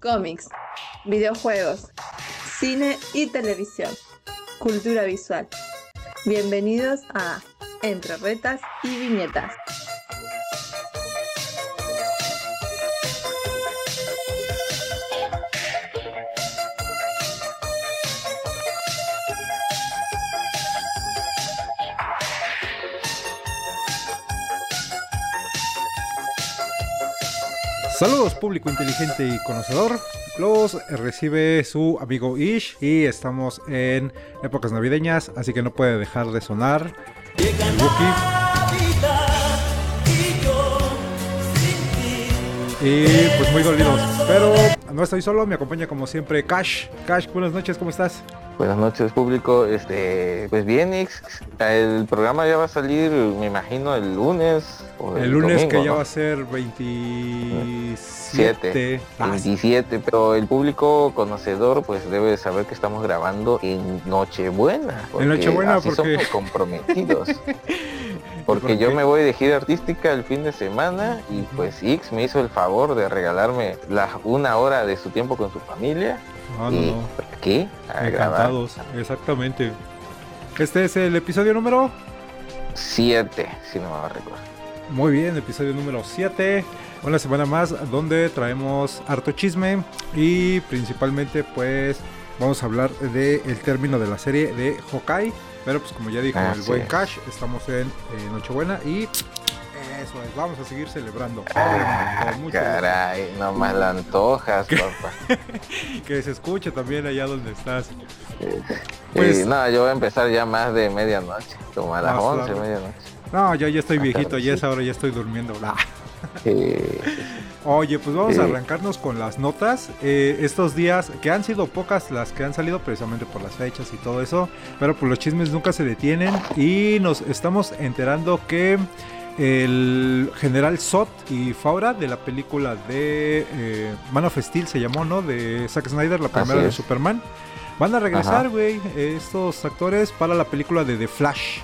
cómics, videojuegos, cine y televisión, cultura visual. Bienvenidos a Entre Retas y Viñetas. Saludos público inteligente y conocedor. Los recibe su amigo Ish y estamos en épocas navideñas, así que no puede dejar de sonar. el Y pues muy dolidos. Pero no estoy solo, me acompaña como siempre Cash. Cash, buenas noches, ¿cómo estás? Buenas noches público, este, pues bien, el programa ya va a salir, me imagino, el lunes. O El lunes domingo, que ya ¿no? va a ser 27. Ah, 27, pero el público conocedor pues debe saber que estamos grabando en Nochebuena. porque Nochebuena, así porque- somos comprometidos. Porque ¿Por yo me voy de gira artística el fin de semana y pues X me hizo el favor de regalarme la, una hora de su tiempo con su familia. Ah, no, y no. aquí a grabar Encantados, exactamente. Este es el episodio número. siete, si no me recuerdo. Muy bien, episodio número 7. Una semana más donde traemos harto chisme y principalmente pues vamos a hablar del el término de la serie de Hawkeye. Pero pues como ya dijo el buen es. Cash, estamos en eh, Nochebuena y eso es, vamos a seguir celebrando. Ah, mucho caray, nomás la antojas, papá. gusto. Que se escuche también allá donde estás. Pues- no, yo voy a empezar ya más de medianoche, como a las Más 11, tarde. medianoche. No, yo ya estoy viejito, ya sí. es ahora, ya estoy durmiendo. Oye, pues vamos a arrancarnos con las notas. Eh, estos días, que han sido pocas las que han salido precisamente por las fechas y todo eso, pero pues los chismes nunca se detienen y nos estamos enterando que el general Sot y Faura de la película de eh, Man of Steel se llamó, ¿no? De Zack Snyder, la primera de. Superman. Van a regresar, güey, estos actores para la película de The Flash.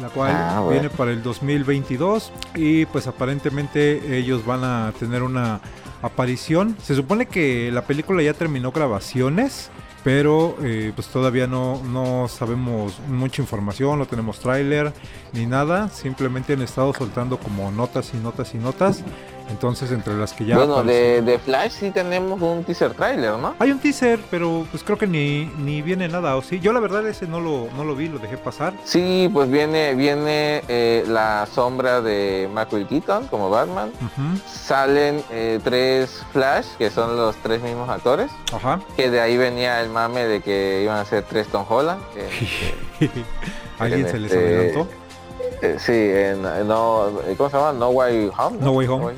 La cual Ah, bueno. viene para el 2022 y pues aparentemente ellos van a tener una aparición. Se supone que la película ya terminó grabaciones, pero eh, pues todavía no, no sabemos mucha información, no tenemos tráiler ni nada. Simplemente han estado soltando como notas y notas y notas. Entonces entre las que ya... bueno, de, de Flash sí tenemos un teaser trailer, ¿no? Hay un teaser, pero pues creo que ni, ni viene nada, ¿o sí? Yo la verdad ese no lo, no lo vi, lo dejé pasar. Sí, pues viene viene eh, la sombra de Michael Keaton como Batman. Salen eh, tres Flash, que son los tres mismos actores. Ajá. Que de ahí venía el mame de que iban a ser tres Tom Holland. que- ¿Alguien En se les este- adelantó? Eh, sí, en, no, ¿cómo se llama? No Way Home. No Way Home.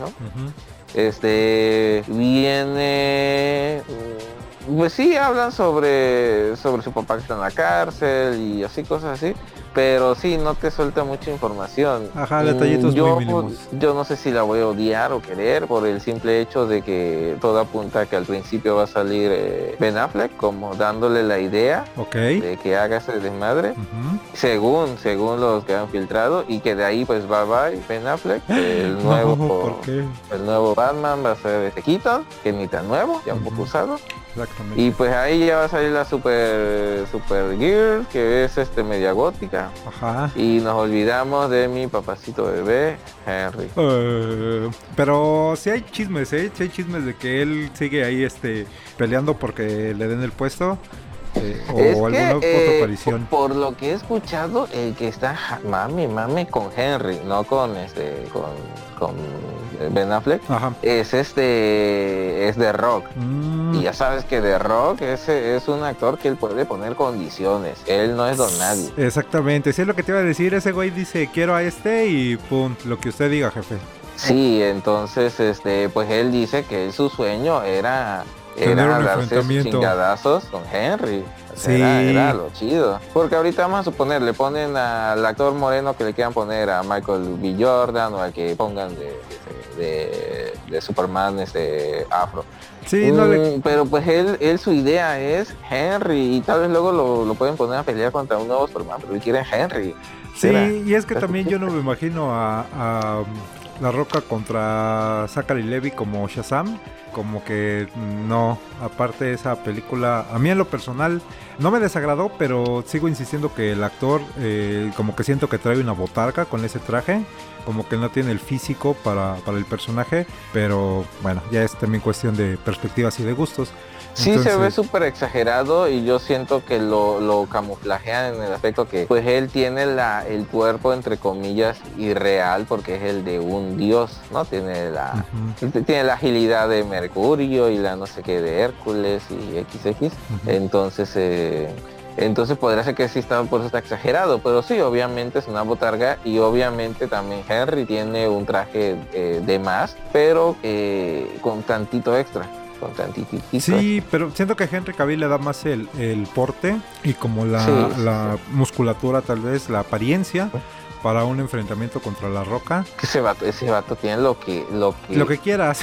Este viene mm, pues sí hablan sobre sobre su papá que está en la cárcel y así cosas así pero sí no te suelta mucha información Ajá, detallitos yo, muy mínimos. yo no sé si la voy a odiar o querer por el simple hecho de que todo apunta a que al principio va a salir eh, Ben Affleck como dándole la idea Ok. de que haga ese desmadre según según los que han filtrado y que de ahí pues bye bye Ben Affleck el nuevo No, ¿por qué? el nuevo Batman va a ser este Keaton, que ni tan nuevo, ya un poco usado. Exactamente. Y pues ahí ya va a salir la Super Super Girl, que es este media gótica. Ajá. Y nos olvidamos de mi papacito bebé, Henry. Eh, pero sí hay chismes, ¿eh? Sí hay chismes de que él sigue ahí este peleando porque le den el puesto. Eh, o Es alguna que, otra eh, aparición. por, por lo que he escuchado, el que está mami, mami con Henry, no con este, con, con Ben Affleck, Ajá. es este, es de Rock. Mm, Y ya sabes que The Rock ese es un actor que él puede poner condiciones. Él no es don nadie. Exactamente, sí es lo que te iba a decir. Ese güey dice quiero a este y pum, lo que usted diga, jefe. Sí, entonces este, pues él dice que su sueño era, Tener era un enfrentamiento. chingadazos con Henry. Sí. Era, era lo chido. Porque ahorita vamos a suponer, le ponen al actor moreno que le quieran poner a Michael B. Jordan o al que pongan de, de, de Superman este afro. Sí, no le... Mm, Pero pues él, él su idea es Henry y tal vez luego lo, lo pueden poner a pelear contra un nuevo Superman, pero él quiere Henry. Sí, Era. y es que también yo no me imagino a, a, um, La Roca contra Zachary Levy como Shazam. Como que no, aparte esa película, a mí en lo personal no me desagradó, pero sigo insistiendo que el actor eh, como que siento que trae una botarga con ese traje, como que no tiene el físico para, para el personaje, pero bueno, ya es también cuestión de perspectivas y de gustos. Sí, se ve súper exagerado y yo siento que lo, lo, camuflajean en el aspecto que pues él tiene la, el cuerpo entre comillas irreal porque es el de un dios, ¿no? Tiene la, tiene la agilidad de Mercurio y la no sé qué de Hércules y XX. Entonces eh, entonces podría ser que sí está por eso está exagerado, pero sí, obviamente es una botarga y obviamente también Henry tiene un traje eh, de más, pero eh, con tantito extra. Sí, pero siento que Henry Cavill le da más el, porte y como la, musculatura tal vez, la apariencia para un enfrentamiento contra la roca. Ese vato, ese vato tiene lo que, lo que. Lo que quieras.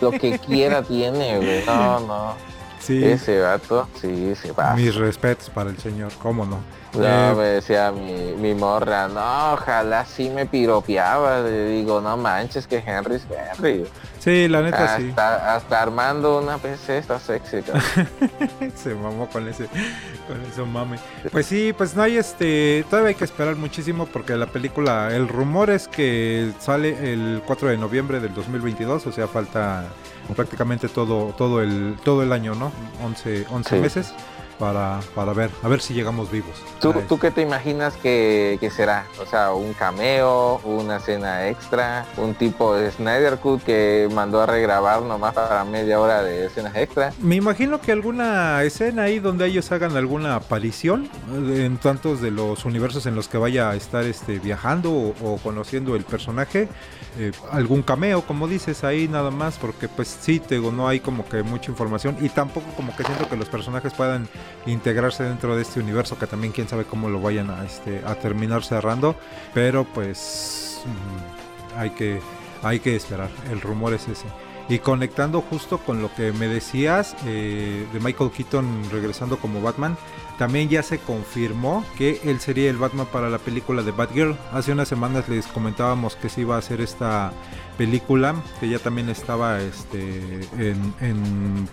Lo que quiera tiene, güey. No, no. Sí. Ese vato, sí, se va. Mis respetos para el señor, cómo no. No, eh, me decía mi, mi, morra, no, ojalá sí me piropeaba. Le digo, no manches que Henry es Henry. Sí, la neta sí. Hasta armando una PC está sexy. Se mamó con ese, con eso mame. Pues sí, pues no hay este, todavía hay que esperar muchísimo porque la película, el rumor es que sale el 4 de noviembre del 2022, o sea, falta prácticamente todo, todo el, todo el año, ¿no? 11, 11 meses para, para ver, a ver si llegamos vivos. ¿Tú, ¿tú qué te imaginas que, será? O sea, un cameo, una escena extra, un tipo de Snyder Cut que mandó a regrabar nomás para media hora de escenas extra. Me imagino que alguna escena ahí donde ellos hagan alguna aparición eh, en tantos de los universos en los que vaya a estar este, viajando o, conociendo el personaje. Eh, algún cameo, como dices ahí nada más, porque pues sí, te no hay como que mucha información y tampoco como que siento que los personajes puedan integrarse dentro de este universo que también quién sabe cómo lo vayan a, este, terminar cerrando pero pues mm, hay que hay que esperar el rumor es ese y conectando justo con lo que me decías eh, de Michael Keaton regresando como Batman, también ya se confirmó que él sería el Batman para la película de Batgirl. Hace unas semanas les comentábamos que se iba a hacer esta película, que ya también estaba este, en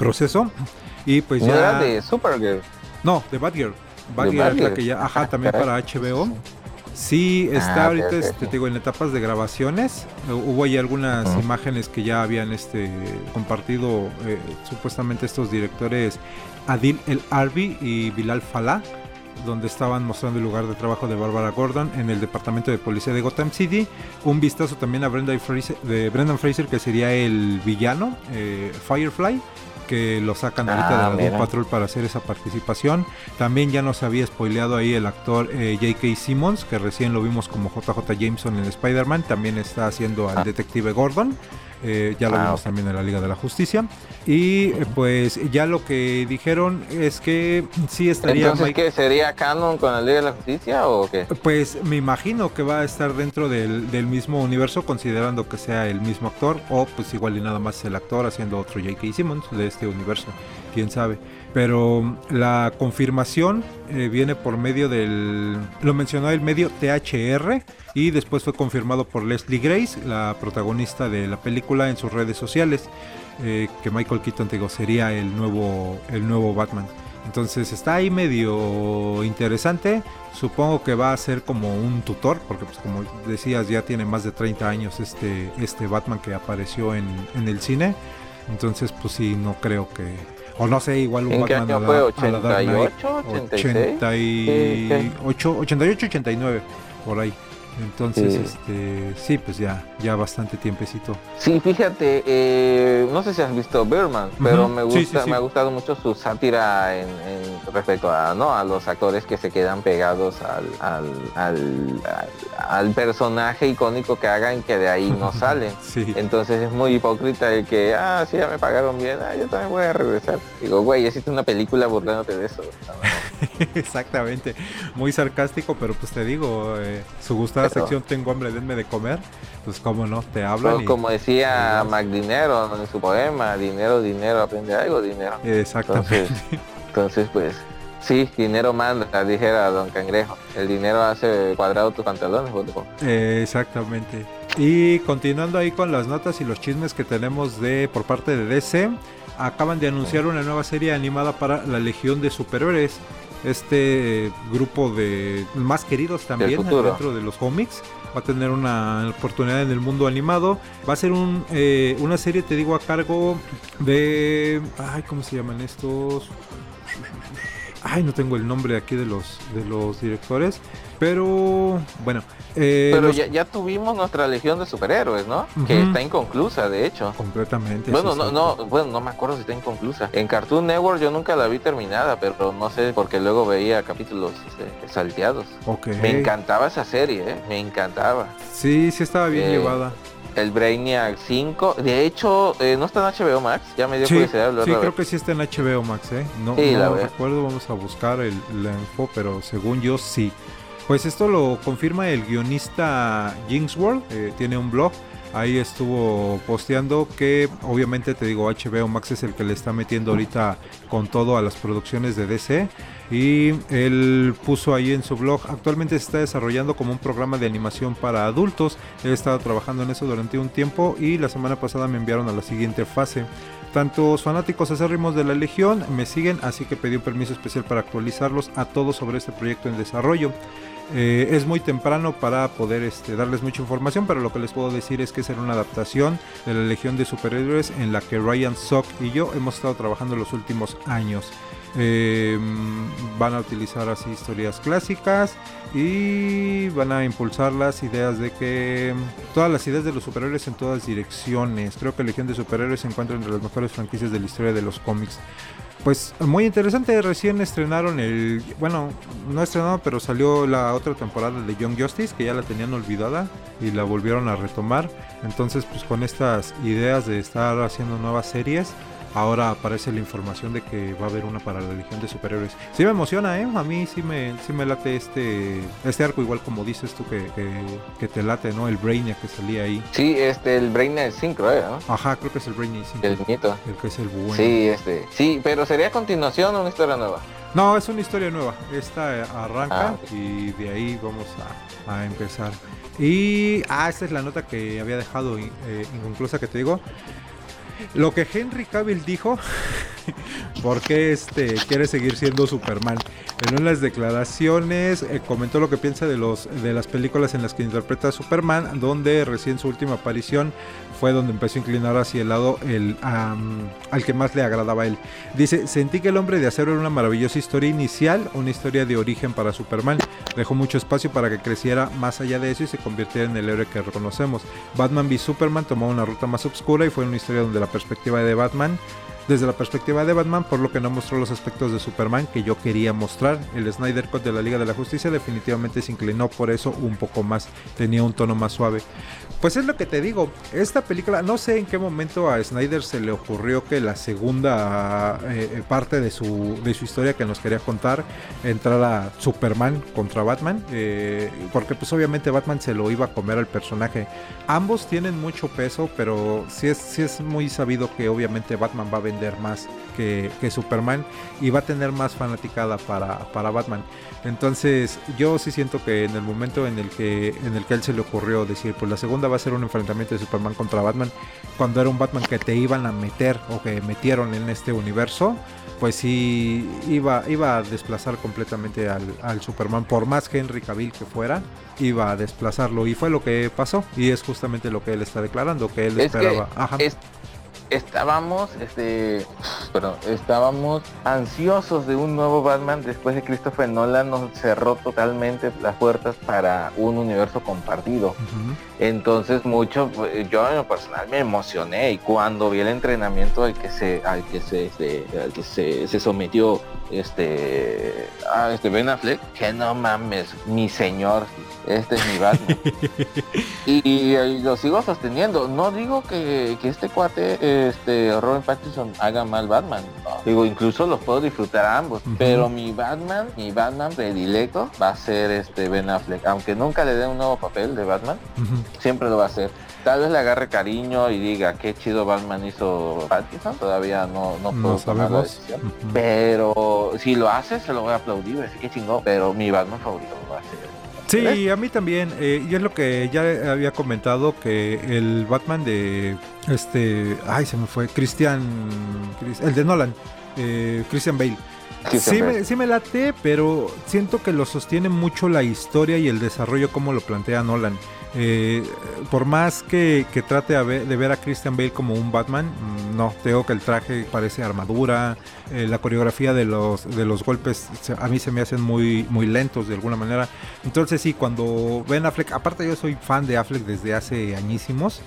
proceso. Y pues ya. era de Supergirl? No, de Batgirl. Batgirl es la que ya. Ajá, también para HBO. Sí, está ah, ahorita, este, digo, en etapas de grabaciones. Hubo ahí algunas imágenes que ya habían este, compartido eh, supuestamente estos directores Adil El Arbi y Bilal Falah, donde estaban mostrando el lugar de trabajo de Barbara Gordon en el departamento de policía de Gotham City. Un vistazo también a Brenda Fraser, de Brendan Fraser, que sería el villano, eh, Firefly que lo sacan ahorita ah, de la Patrol para hacer esa participación. También ya nos había spoileado ahí el actor eh, J.K. Simmons, que recién lo vimos como JJ Jameson en Spider-Man, también está haciendo al ah. detective Gordon. Eh, ya lo ah, vimos también en la Liga de la Justicia. Y eh, pues ya lo que dijeron es que sí estaría... Entonces, ¿qué? ¿Sería canon con la Liga de la Justicia o qué? Pues me imagino que va a estar dentro del, del mismo universo considerando que sea el mismo actor o pues igual y nada más el actor haciendo otro J.K. Simmons de este universo, quién sabe pero la confirmación eh, viene por medio del, lo mencionó el medio THR y después fue confirmado por Leslie Grace, la protagonista de la película en sus redes sociales, eh, que Michael Keaton digo, sería el nuevo, el nuevo Batman. Entonces está ahí medio interesante. Supongo que va a ser como un tutor, porque pues como decías ya tiene más de 30 años este, este Batman que apareció en, en el cine. Entonces pues sí, no creo que, o no sé, igual un ¿En Batman qué año fue? ¿88? ¿86? 88, 88, 89, por ahí. Entonces, este, sí, pues ya, ya bastante tiempecito. Sí, fíjate, eh, no sé si has visto Birdman, pero me gusta, me ha gustado mucho su sátira en, respecto a, ¿no? a los actores que se quedan pegados al, al, al, personaje icónico que hagan que de ahí no salen. Entonces es muy hipócrita el que, ah, sí, ya me pagaron bien, ah, yo también voy a regresar. Digo, güey, hiciste una película burlándote de eso. Exactamente, muy sarcástico, pero pues te digo, eh, su sección Tengo hambre, denme de comer, pues como no, te hablan. como decía Mac Dinero en su poema, dinero, dinero, aprende algo, dinero. Exactamente. Entonces, pues, sí, dinero manda, dijera Don Cangrejo. El dinero hace cuadrado tus pantalones, eh, Exactamente. Y continuando ahí con las notas y los chismes que tenemos de por parte de DC, acaban de anunciar una nueva serie animada para la Legión de Superhéroes. Este grupo de más queridos también dentro de los cómics va a tener una oportunidad en el mundo animado. Va a ser un, eh, una serie, te digo, a cargo de... Ay, ¿cómo se llaman estos? Ay, no tengo el nombre aquí de los, de los directores. Pero bueno. Eh, pero ya, tuvimos nuestra legión de superhéroes, ¿no? Que está inconclusa, de hecho. Completamente. Bueno, no, no, bueno, no me acuerdo si está inconclusa. En Cartoon Network yo nunca la vi terminada, pero no sé porque luego veía capítulos este, salteados. Okay. Me encantaba esa serie, ¿eh? Me encantaba. Sí, sí estaba bien eh, llevada el Brainiac 5. De hecho, eh, ¿no está en HBO Max? Ya me dio sí, curiosidad. Sí, creo que sí está en HBO Max, ¿eh? No, no recuerdo, vamos a buscar el, la info, pero según yo sí. Pues esto lo confirma el guionista Jinxworld, eh, tiene un blog. Ahí estuvo posteando que obviamente te digo HBO Max es el que le está metiendo ahorita con todo a las producciones de DC y él puso ahí en su blog actualmente se está desarrollando como un programa de animación para adultos. He estado trabajando en eso durante un tiempo y la semana pasada me enviaron a la siguiente fase. Tantos fanáticos acérrimos de la Legión me siguen, así que pedí un permiso especial para actualizarlos a todos sobre este proyecto en desarrollo. Eh, es muy temprano para poder este, darles mucha información, pero lo que les puedo decir es que será una adaptación de la Legión de Superhéroes en la que Ryan Sock y yo hemos estado trabajando los últimos años. Em, van a utilizar así historias clásicas y van a impulsar las ideas de que todas las ideas de los superhéroes en todas direcciones. Creo que Legión de Superhéroes se encuentra entre las mejores franquicias de la historia de los cómics. Pues muy interesante, recién estrenaron el, bueno, no estrenado, pero salió la otra temporada de Young Justice, que ya la tenían olvidada y la volvieron a retomar. Entonces, pues con estas ideas de estar haciendo nuevas series, ahora aparece la información de que va a haber una para la Legión de Superhéroes. Sí me emociona, ¿eh? A mí sí me, sí me late este, este arco, igual como dices tú que, que, te late, ¿no? El Brainiac que salía ahí. Sí, este, el Brainiac 5, ¿eh? Ajá, creo que es el Brainiac 5. El nieto. El que es el bueno. Sí, este. Sí, pero ¿sería a continuación o una historia nueva? No, es una historia nueva. Esta arranca ah, y de ahí vamos a, a, empezar. Y, ah, esta es la nota que había dejado eh, inconclusa que te digo. Lo que Henry Cavill dijo, porque este quiere seguir siendo Superman. En unas declaraciones eh, comentó lo que piensa de los de las películas en las que interpreta a Superman, donde recién su última aparición fue donde empezó a inclinar hacia el lado el, al que más le agradaba a él. Dice, sentí que el hombre de acero era una maravillosa historia inicial, una historia de origen para Superman. Dejó mucho espacio para que creciera más allá de eso y se convirtiera en el héroe que reconocemos. Batman v Superman tomó una ruta más oscura y fue una historia donde la perspectiva de Batman desde la perspectiva de Batman, por lo que no mostró los aspectos de Superman que yo quería mostrar. El Snyder Cut de la Liga de la Justicia definitivamente se inclinó por eso un poco más, tenía un tono más suave. Pues es lo que te digo, esta película, no sé en qué momento a Snyder se le ocurrió que la segunda eh, parte de su, de su historia que nos quería contar entrara Superman contra Batman, eh, porque pues obviamente Batman se lo iba a comer al personaje. Ambos tienen mucho peso, pero sí es, sí es muy sabido que obviamente Batman va a vender más que, que Superman y va a tener más fanaticada para, para Batman. Entonces, yo sí siento que en el momento en el que en el que él se le ocurrió decir, pues la segunda va a ser un enfrentamiento de Superman contra Batman, cuando era un Batman que te iban a meter o que metieron en este universo, pues sí iba, iba a desplazar completamente al, Superman, por más que Henry Cavill que fuera, iba a desplazarlo. Y fue lo que pasó y es justamente lo que él está declarando, que él esperaba estábamos, este, estábamos ansiosos de un nuevo Batman después de Christopher Nolan nos cerró totalmente las puertas para un universo compartido. Entonces mucho, yo en lo personal me emocioné y cuando vi el entrenamiento al que se, al que se, este, al que se, se sometió este, a este Ben Affleck, que no mames, mi señor, este es mi Batman. y, lo sigo sosteniendo. No digo que, este cuate, este Robin Pattinson, haga mal Batman. Digo, incluso los puedo disfrutar a ambos. Pero mi Batman, mi Batman predilecto va a ser este Ben Affleck. Aunque nunca le dé un nuevo papel de Batman, siempre lo va a hacer. Tal vez le agarre cariño y diga qué chido Batman hizo Pattinson. Todavía no, no puedo tomar la decisión. Pero si lo hace, se lo voy a aplaudir, así que chingón. Pero mi Batman favorito va a ser Sí, a mí también. Eh, y es lo que ya había comentado que el Batman de este, ay, se me fue, Christian, el de Nolan, eh, Christian Bale. Sí me, sí me, late, pero siento que lo sostiene mucho la historia y el desarrollo como lo plantea Nolan. Eh, por más que, trate de ver a Christian Bale como un Batman, mm, no, tengo que el traje parece armadura, eh, la coreografía de los, de los golpes a mí se me hacen muy, muy lentos de alguna manera. Entonces sí, cuando ven Affleck, aparte yo soy fan de Affleck desde hace añísimos,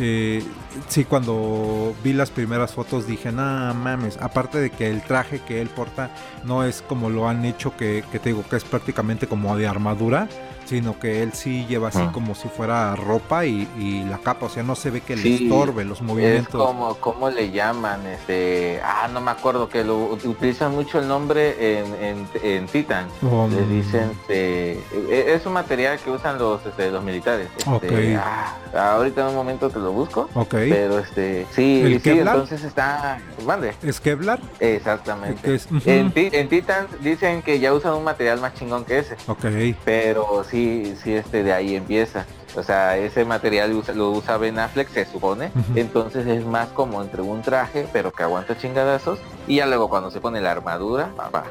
eh, sí, cuando vi las primeras fotos dije, no mames, aparte de que el traje que él porta no es como lo han hecho, que, que te digo que es prácticamente como de armadura, sino que él sí lleva así ah. como si fuera ropa y, la capa, o sea, no se ve que le estorbe los movimientos. Es como, ¿cómo le llaman? Este, ah, no me acuerdo, que lo utilizan mucho el nombre en, en, Titan. Oh, le dicen, este, e, es un material que usan los, este, los militares. Este, ah, ahorita en un momento te lo busco. Ok. Pero este, sí, sí entonces está, mande. ¿Es Kevlar? Exactamente. en, en Titan dicen que ya usan un material más chingón que ese. Ok. Pero sí sí, este de ahí empieza. O sea, ese material lo usa Ben Affleck, se supone. Entonces es más como entre un traje, pero que aguanta chingadazos. Y ya luego cuando se pone la armadura, papá.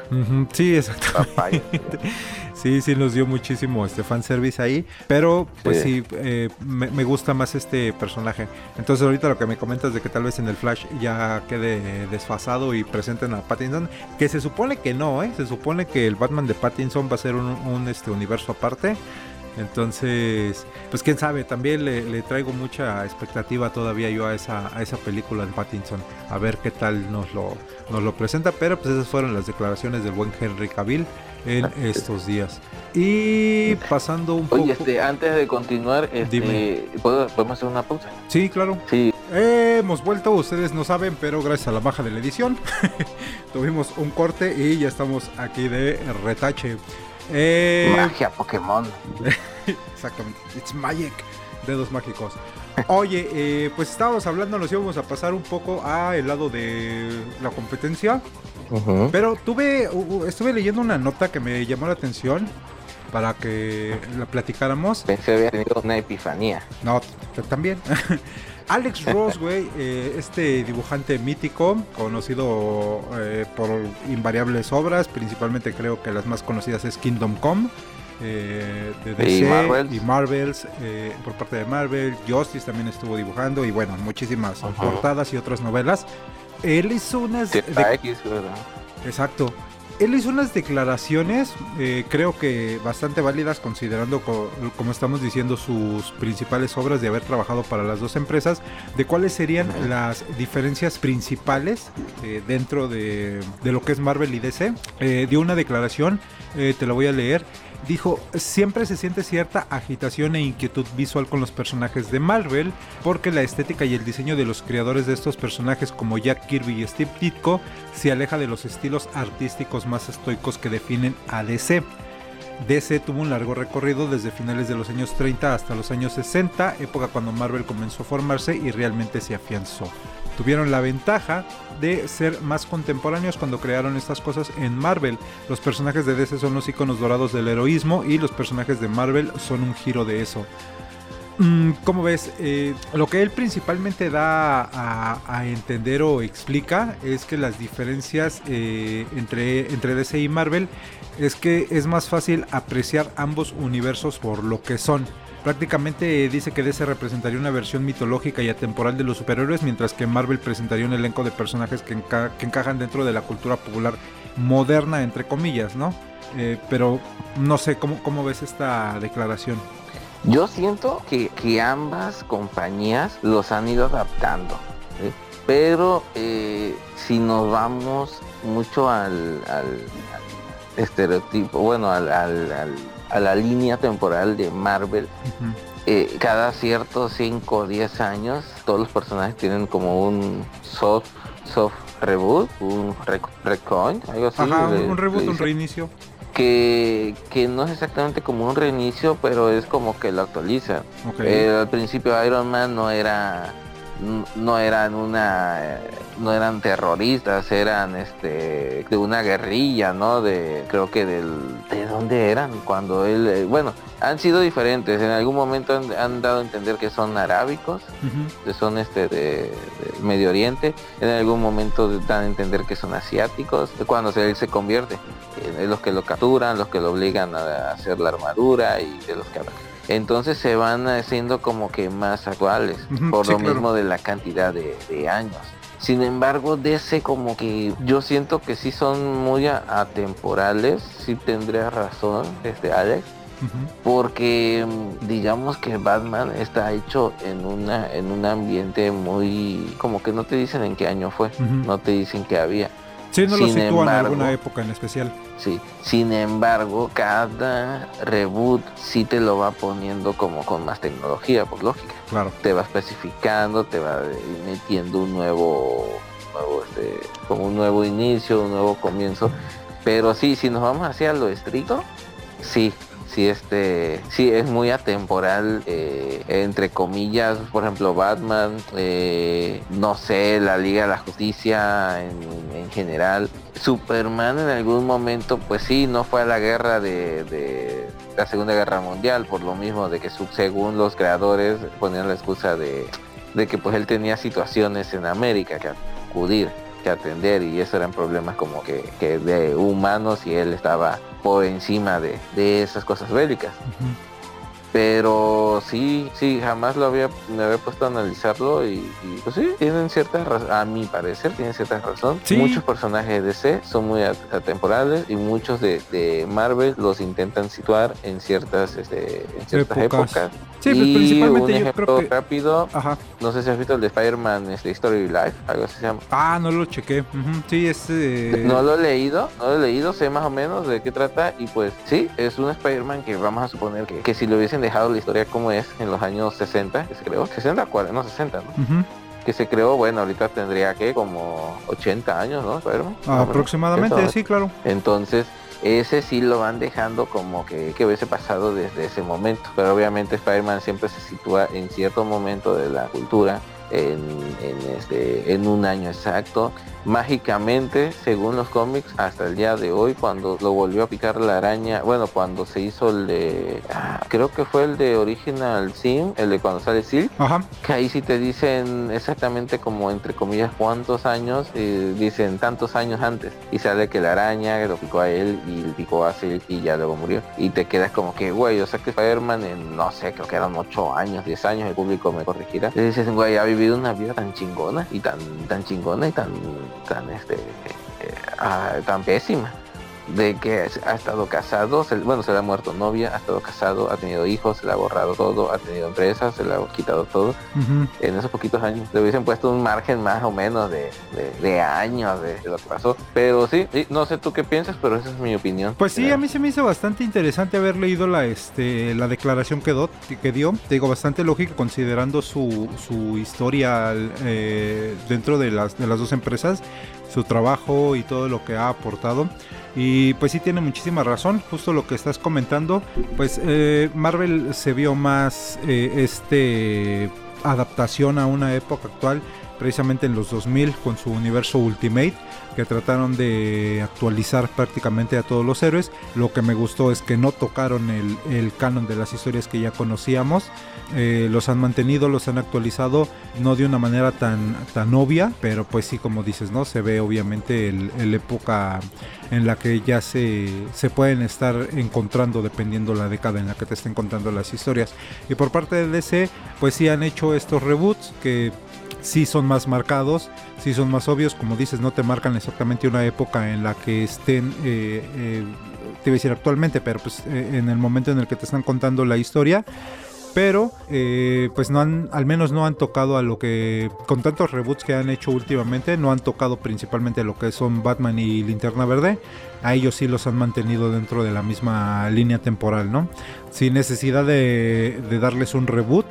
Sí, exactamente. sí, sí, nos dio muchísimo este fanservice ahí. Pero, pues sí, eh, me, gusta más este personaje. Entonces ahorita lo que me comentas de que tal vez en el Flash ya quede desfasado y presenten a Pattinson. Que se supone que no, ¿eh? Se supone que el Batman de Pattinson va a ser un, un este universo aparte. Entonces, pues quién sabe, también le, traigo mucha expectativa todavía yo a esa, a esa película de Pattinson, a ver qué tal nos lo, nos lo presenta, pero pues esas fueron las declaraciones del buen Henry Cavill en estos días. Y pasando un poco... Oye, este, antes de continuar, este, ¿podemos hacer una pausa? Sí, claro. Sí. hemos vuelto, ustedes no saben, pero gracias a la baja de la edición tuvimos un corte y ya estamos aquí de retache. Eh, Magia Pokémon. Exactamente. It's magic. Dedos mágicos. Oye, eh, pues estábamos hablando, nos íbamos a pasar un poco a el lado de la competencia. Pero tuve, estuve leyendo una nota que me llamó la atención para que la platicáramos. Pensé que había tenido una epifanía. No, también. Alex Ross, güey, eh, este dibujante mítico, conocido eh, por invariables obras, principalmente creo que las más conocidas es Kingdom Come. Eh, de DC y Marvels, por parte de Marvel, Justice también estuvo dibujando y bueno, muchísimas portadas y otras novelas. Él hizo unas... Exacto. Él hizo unas declaraciones, eh, creo que bastante válidas, considerando, como estamos diciendo, sus principales obras de haber trabajado para las dos empresas, de cuáles serían las diferencias principales eh, dentro de, lo que es Marvel y DC. Eh, dio una declaración, te la voy a leer dijo, siempre se siente cierta agitación e inquietud visual con los personajes de Marvel, porque la estética y el diseño de los creadores de estos personajes como Jack Kirby y Steve Ditko se aleja de los estilos artísticos más estoicos que definen a DC. DC tuvo un largo recorrido desde finales de los años 30 hasta los años 60, época cuando Marvel comenzó a formarse y realmente se afianzó tuvieron la ventaja de ser más contemporáneos cuando crearon estas cosas en Marvel. Los personajes de DC son los iconos dorados del heroísmo y los personajes de Marvel son un giro de eso. Mm, ¿Cómo ves? Eh, lo que él principalmente da a, entender o explica es que las diferencias eh, entre, entre DC y Marvel es que es más fácil apreciar ambos universos por lo que son. Prácticamente dice que DC representaría una versión mitológica y atemporal de los superhéroes, mientras que Marvel presentaría un elenco de personajes que, encajan dentro de la cultura popular moderna, entre comillas, ¿no? Eh, pero no sé, ¿cómo, ¿cómo ves esta declaración? Yo siento que, ambas compañías los han ido adaptando, pero eh, si nos vamos mucho al, estereotipo, bueno, al a la línea temporal de Marvel. Eh, cada ciertos 5 o 10 años todos los personajes tienen como un soft, soft reboot, un recoin, algo así. un reboot, un reinicio. Que, que, no es exactamente como un reinicio, pero es como que lo actualiza. Eh, al principio Iron Man no era no eran una no eran terroristas eran este de una guerrilla no de creo que del de dónde eran cuando él eh, bueno han sido diferentes. En algún momento han, dado a entender que son arábicos que son este de, Medio Oriente. En algún momento dan a entender que son asiáticos cuando él se convierte. Eh, es los que lo capturan los que lo obligan a hacer la armadura y de los que entonces se van haciendo como que más actuales, por lo mismo de la cantidad de, años. Sin embargo, de ese como que yo siento que sí son muy atemporales, sí tendría razón este Alex, porque digamos que Batman está hecho en una en un ambiente muy como que no te dicen en qué año fue, no te dicen qué había. Sí, no lo sitúan en alguna época en especial. Sí, sin embargo, cada reboot sí te lo va poniendo como con más tecnología, por lógica. Claro. Te va especificando, te va metiendo un nuevo, nuevo este, como un nuevo inicio, un nuevo comienzo. Pero sí, si nos vamos hacia lo estricto, sí, sí este sí es muy atemporal eh, entre comillas por ejemplo Batman eh, no sé la Liga de la Justicia en, general. Superman en algún momento pues sí no fue a la guerra de, la Segunda Guerra Mundial por lo mismo de que según los creadores ponían la excusa de, de que pues él tenía situaciones en América que acudir que atender y eso eran problemas como que, que de humanos y él estaba por encima de, de esas cosas bélicas. Pero sí, sí, jamás lo había, me había puesto a analizarlo y, pues sí, tienen ciertas a mi parecer, tienen cierta razón. Muchos personajes de DC son muy atemporales y muchos de, Marvel los intentan situar en ciertas, este, en ciertas épocas. Sí, pues, principalmente un ejemplo rápido, no sé si has visto el de Spider-Man este, Story Life, algo así se llama. Ah, no lo chequé. Sí, es... Eh, no lo he leído, no lo he leído, sé más o menos de qué trata y pues sí, es un Spider-Man que vamos a suponer que, que si lo hubiesen dejado la historia como es en los años 60, que se creó, 60, 40, no 60, ¿no? Que se creó, bueno, ahorita tendría que como 80 años, ¿no? Aproximadamente, sí, claro. Entonces, ese sí lo van dejando como que, que hubiese pasado desde ese momento. Pero obviamente Spider-Man siempre se sitúa en cierto momento de la cultura, en, en, este, en un año exacto mágicamente, según los cómics, hasta el día de hoy, cuando lo volvió a picar la araña, bueno, cuando se hizo el de, ah, creo que fue el de Original Sim, el de cuando sale Sil, que ahí sí te dicen exactamente como entre comillas cuántos años, y dicen tantos años antes, y sale que la araña lo picó a él y picó a Sil y ya luego murió. Y te quedas como que, güey, o sea que Spider-Man en, no sé, creo que eran 8 años, 10 años, el público me corregirá. Y dices, güey, ha vivido una vida tan chingona y tan, tan chingona y tan tan, este, eh, ah, tan pésima de que ha estado casado, bueno, se le ha muerto novia, ha estado casado, ha tenido hijos, se le ha borrado todo, ha tenido empresas, se le ha quitado todo. En esos poquitos años le hubiesen puesto un margen más o menos de, de, años de, lo que pasó. Pero sí, no sé tú qué piensas, pero esa es mi opinión. Pues sí, a mí se me hizo bastante interesante haber leído la, este, la declaración que, que dio. Te digo, bastante lógica considerando su, su historia eh, dentro de las, de las dos empresas, su trabajo y todo lo que ha aportado. Y pues sí tiene muchísima razón, justo lo que estás comentando. Pues eh, Marvel se vio más eh, este adaptación a una época actual, precisamente en los 2000 con su universo Ultimate que trataron de actualizar prácticamente a todos los héroes. Lo que me gustó es que no tocaron el, canon de las historias que ya conocíamos. Eh, los han mantenido, los han actualizado, no de una manera tan, tan obvia, pero pues sí, como dices, ¿no? Se ve obviamente el, época en la que ya se, se pueden estar encontrando dependiendo la década en la que te estén contando las historias. Y por parte de DC, pues sí han hecho estos reboots que sí son más marcados, sí son más obvios, como dices, no te marcan exactamente una época en la que estén, eh, eh, te iba a decir actualmente, pero pues eh, en el momento en el que te están contando la historia. Pero pues no han, al menos no han tocado a lo que, con tantos reboots que han hecho últimamente, no han tocado principalmente lo que son Batman y Linterna Verde. A ellos sí los han mantenido dentro de la misma línea temporal, ¿no? Sin necesidad de, de darles un reboot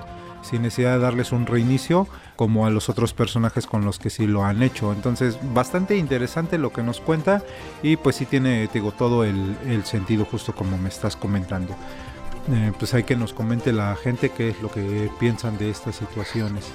sin necesidad de darles un reinicio como a los otros personajes con los que sí lo han hecho. Entonces, bastante interesante lo que nos cuenta y pues sí tiene, digo, todo el, sentido justo como me estás comentando. Eh, pues hay que nos comente la gente qué es lo que piensan de estas situaciones.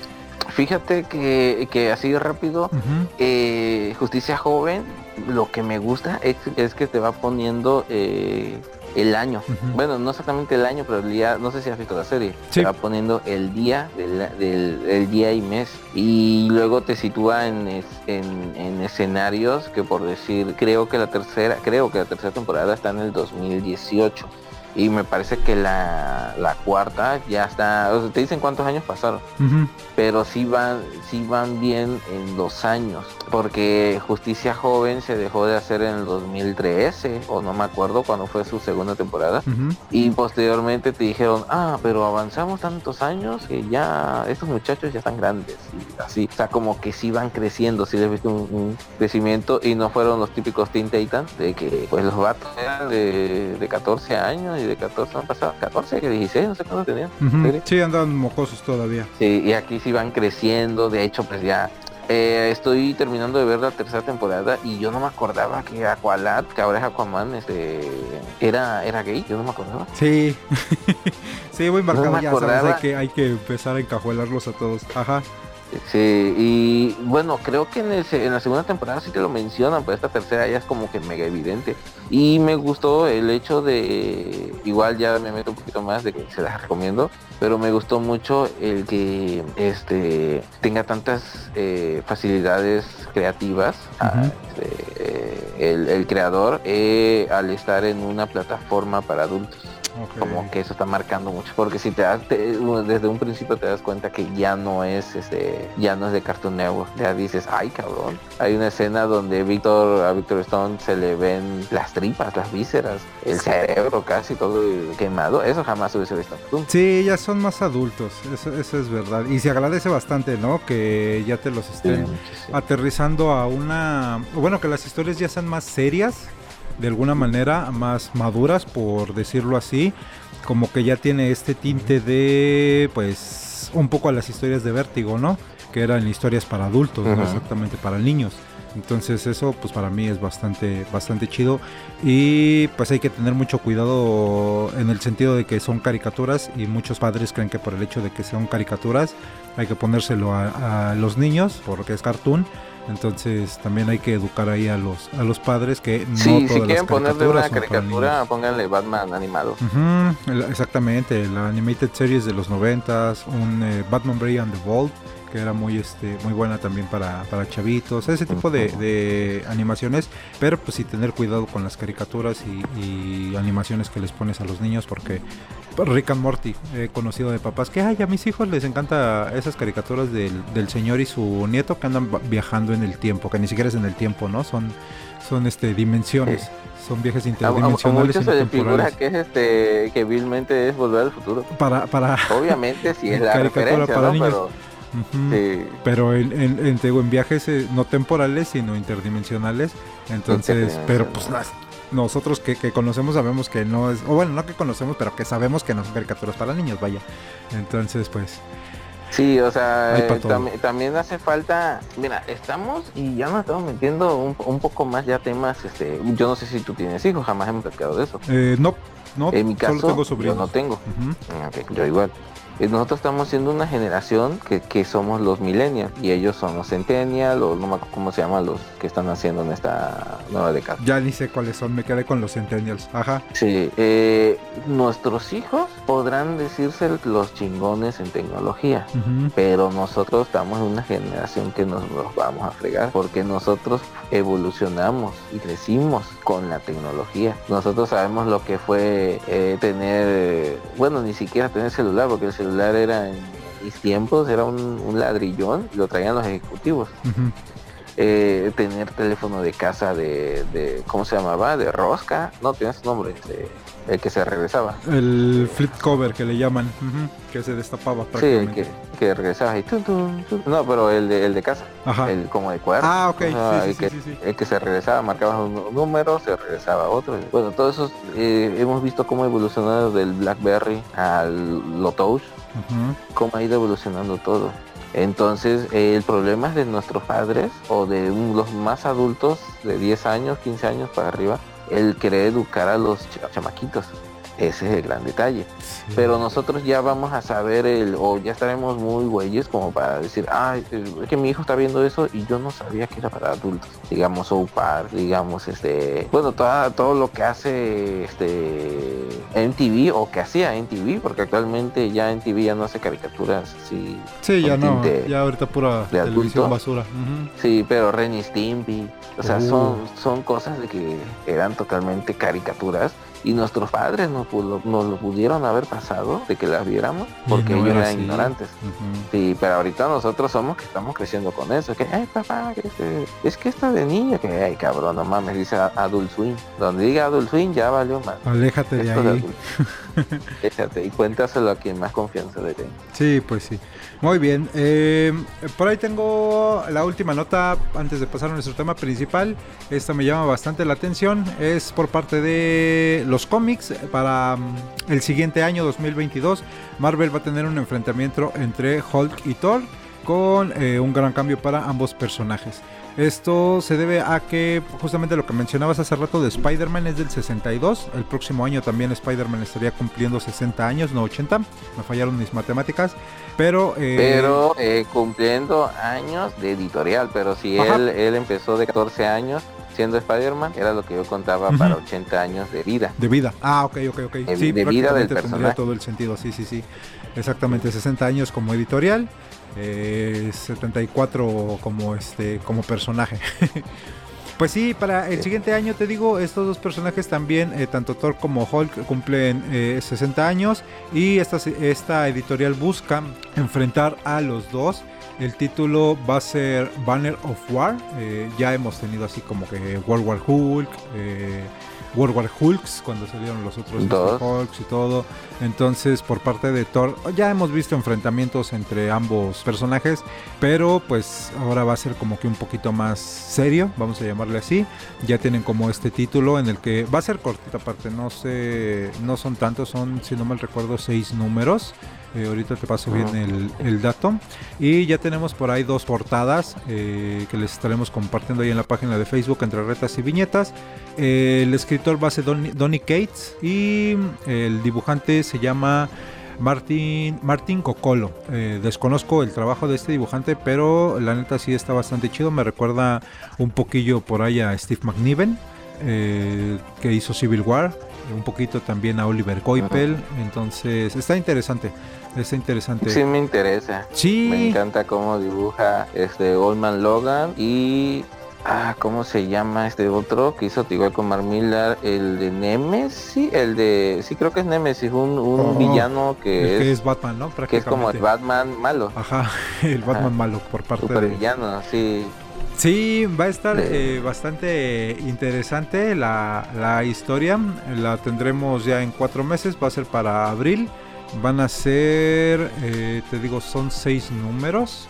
Fíjate que, que así rápido, eh, Justicia Joven, lo que me gusta es, que te va poniendo eh, el año. Bueno, no exactamente el año, pero el día, no sé si has visto la serie. Te va poniendo el día del, día y mes. Y luego te sitúa en, en, escenarios que por decir, creo que la tercera, creo que la tercera temporada está en el 2018 y me parece que la, la cuarta ya está, o sea, te dicen cuántos años pasaron, pero sí van, sí van bien en los años, porque Justicia Joven se dejó de hacer en el 2013, o no me acuerdo cuando fue su segunda temporada, y posteriormente te dijeron, ah, pero avanzamos tantos años que ya estos muchachos ya están grandes, y así, o sea, como que sí van creciendo, sí les viste un, un crecimiento, y no fueron los típicos Teen Titans, de que pues los vatos eran de, de 14 años, de 14 han pasado 14, 16, no sé cuándo tenían. Sí, andan mocosos todavía. Sí, y aquí sí van creciendo, de hecho pues ya eh, estoy terminando de ver la tercera temporada y yo no me acordaba que Aqualad, que ahora es Aquaman, este, era, era gay, yo no me acordaba. Sí, sí, muy marcado ya, sabes, que, hay que empezar a encajuelarlos a todos. Ajá. Sí, y bueno, creo que en, en la segunda temporada sí te lo mencionan, pero esta tercera ya es como que mega evidente. Y me gustó el hecho de, igual ya me meto un poquito más de que se las recomiendo, pero me gustó mucho el que este tenga tantas eh, facilidades creativas ah, este, el, creador eh, al estar en una plataforma para adultos. Como que eso está marcando mucho, porque si te das, desde un principio te das cuenta que ya no es este, ya no es de Cartoon Network, ya dices, ay cabrón. Hay una escena donde Víctor, a Víctor Stone se le ven las tripas, las vísceras, el cerebro casi todo quemado, eso jamás hubiese visto. Sí, ya son más adultos, eso, eso es verdad. Y se agradece bastante, ¿no? Que ya te los estén aterrizando a una, bueno, que las historias ya sean más serias de alguna manera más maduras, por decirlo así, como que ya tiene este tinte de, pues, un poco a las historias de vértigo, ¿no? Que eran historias para adultos, no exactamente para niños. Entonces eso pues para mí es bastante bastante chido y pues hay que tener mucho cuidado en el sentido de que son caricaturas y muchos padres creen que por el hecho de que sean caricaturas hay que ponérselo a, a los niños porque es cartoon entonces también hay que educar ahí a los a los padres que no sí, si quieren ponerle una caricatura, pónganle Batman animado. exactamente, la animated series de los noventas, un eh, Batman Brave and the Vault que era muy este muy buena también para, para chavitos, ese tipo de, animaciones, pero pues sí tener cuidado con las caricaturas y, animaciones que les pones a los niños porque Rick and Morty, he conocido de papás que ay, a mis hijos les encanta esas caricaturas del, del señor y su nieto que andan viajando en el tiempo, que ni siquiera es en el tiempo, ¿no? Son son este dimensiones. Son viajes interdimensionales. A, se figura que es este que vilmente es volver al futuro. Para, para obviamente si es la referencia, para niños. Pero pero en, en, en, viajes eh, no temporales, sino interdimensionales. Entonces, pero pues nosotros que, conocemos sabemos que no es, o bueno, no que conocemos, pero que sabemos que no son caricaturas para niños, vaya. Entonces, pues... Sí, o sea, eh, también hace falta, mira, estamos y ya nos estamos metiendo un, poco más ya temas, este, yo no sé si tú tienes hijos, jamás hemos platicado de eso. Eh, no, no, en mi caso, yo no tengo, yo igual. Eh, nosotros estamos siendo una generación que, somos los millennials y ellos son los centennials o no me acuerdo cómo se llaman los que están haciendo en esta nueva década. Ya ni sé cuáles son, me quedé con los centennials. Ajá. Sí, eh, nuestros hijos podrán decirse los chingones en tecnología, pero nosotros estamos en una generación que nos los vamos a fregar porque nosotros evolucionamos y crecimos con la tecnología. Nosotros sabemos lo que fue eh, tener, bueno, ni siquiera tener celular porque el celular era en mis tiempos, era un, ladrillón y lo traían los ejecutivos. Eh, tener teléfono de casa de, de, ¿cómo se llamaba? De rosca, no tienes nombre, el que se regresaba. El flip cover que le llaman, que se destapaba prácticamente. Sí, que, que regresaba y no, pero el de, el de casa, el como de cuerda. Ah, ok. el, que, el que se regresaba, marcaba un número, se regresaba otro. Bueno, todos esos eh, hemos visto cómo evolucionado del BlackBerry al Lotus, cómo ha ido evolucionando todo. Entonces, el problema es de nuestros padres o de los más adultos de 10 años, 15 años para arriba, el querer educar a los chamaquitos. Ese es el gran detalle. Pero nosotros ya vamos a saber el, o ya estaremos muy güeyes como para decir, ay, es que mi hijo está viendo eso y yo no sabía que era para adultos. Digamos South Park, digamos este, bueno, toda, todo lo que hace este MTV o que hacía MTV, porque actualmente ya MTV ya no hace caricaturas así. Sí, ya no, ya ahorita pura de televisión basura. Sí, pero Renny Stimpy, o sea, uh. son, son cosas de que eran totalmente caricaturas y nuestros padres nos, nos, lo pudieron haber pasado de que las viéramos porque ellos eran ignorantes. Sí, pero ahorita nosotros somos que estamos creciendo con eso. Que, ay papá, este, es que está de niño, que ay cabrón, no mames, dice Adult Swing. Donde diga Adult Swing ya valió más. Aléjate de ahí. Déjate y cuéntaselo a quien más confianza le tenga. Sí, pues sí. Muy bien. Eh, por ahí tengo la última nota antes de pasar a nuestro tema principal. Esta me llama bastante la atención. Es por parte de los cómics. Para mm, el siguiente año, 2022, Marvel va a tener un enfrentamiento entre Hulk y Thor con eh, un gran cambio para ambos personajes. Esto se debe a que justamente lo que mencionabas hace rato de Spider-Man es del 62. El próximo año también Spider-Man estaría cumpliendo 60 años, no 80. Me fallaron mis matemáticas. Pero, eh, pero eh, cumpliendo años de editorial. Pero si él, él empezó de 14 años, siendo Spider-Man, era lo que yo contaba para 80 años de vida. De vida. Ah, ok, ok, ok. sí, de vida del personaje. todo el sentido, sí, sí, sí. Exactamente, 60 años como editorial eh, 74 como este como personaje. pues sí, para el siguiente año te digo, estos dos personajes también, eh, tanto Thor como Hulk, cumplen 60 eh, años y esta, esta editorial busca enfrentar a los dos. El título va a ser Banner of War. Eh, ya hemos tenido así como que World War Hulk. World War Hulks, cuando salieron los otros Hulks y todo. Entonces, por parte de Thor, ya hemos visto enfrentamientos entre ambos personajes, pero pues ahora va a ser como que un poquito más serio, vamos a llamarle así. Ya tienen como este título en el que va a ser cortita aparte, no sé, no son tantos, son, si no mal recuerdo, seis números. Eh, ahorita te paso bien el, dato. Y ya tenemos por ahí dos portadas eh, que les estaremos compartiendo ahí en la página de Facebook entre retas y viñetas. el escritor va a ser Donny, Cates y el dibujante se llama Martín, Martín Cocolo. Eh, desconozco el trabajo de este dibujante, pero la neta sí está bastante chido. Me recuerda un poquillo por ahí a Steve McNiven, que hizo Civil War. Un poquito también a Oliver Coipel. Entonces está interesante. Está interesante. Sí, me interesa. Sí. Me encanta cómo dibuja este Oldman Logan y Ah, ¿cómo se llama este otro que hizo igual con Mark Millar? El de Nemesis, el de, sí creo que es Nemesis, un, un villano que es, que es Batman, ¿no? Que es como el Batman malo. Ajá, el Batman malo por parte Super de villano, sí. Sí, va a estar eh, bastante interesante la, la historia. La tendremos ya en cuatro meses, va a ser para abril. Van a ser, eh, te digo, son seis números.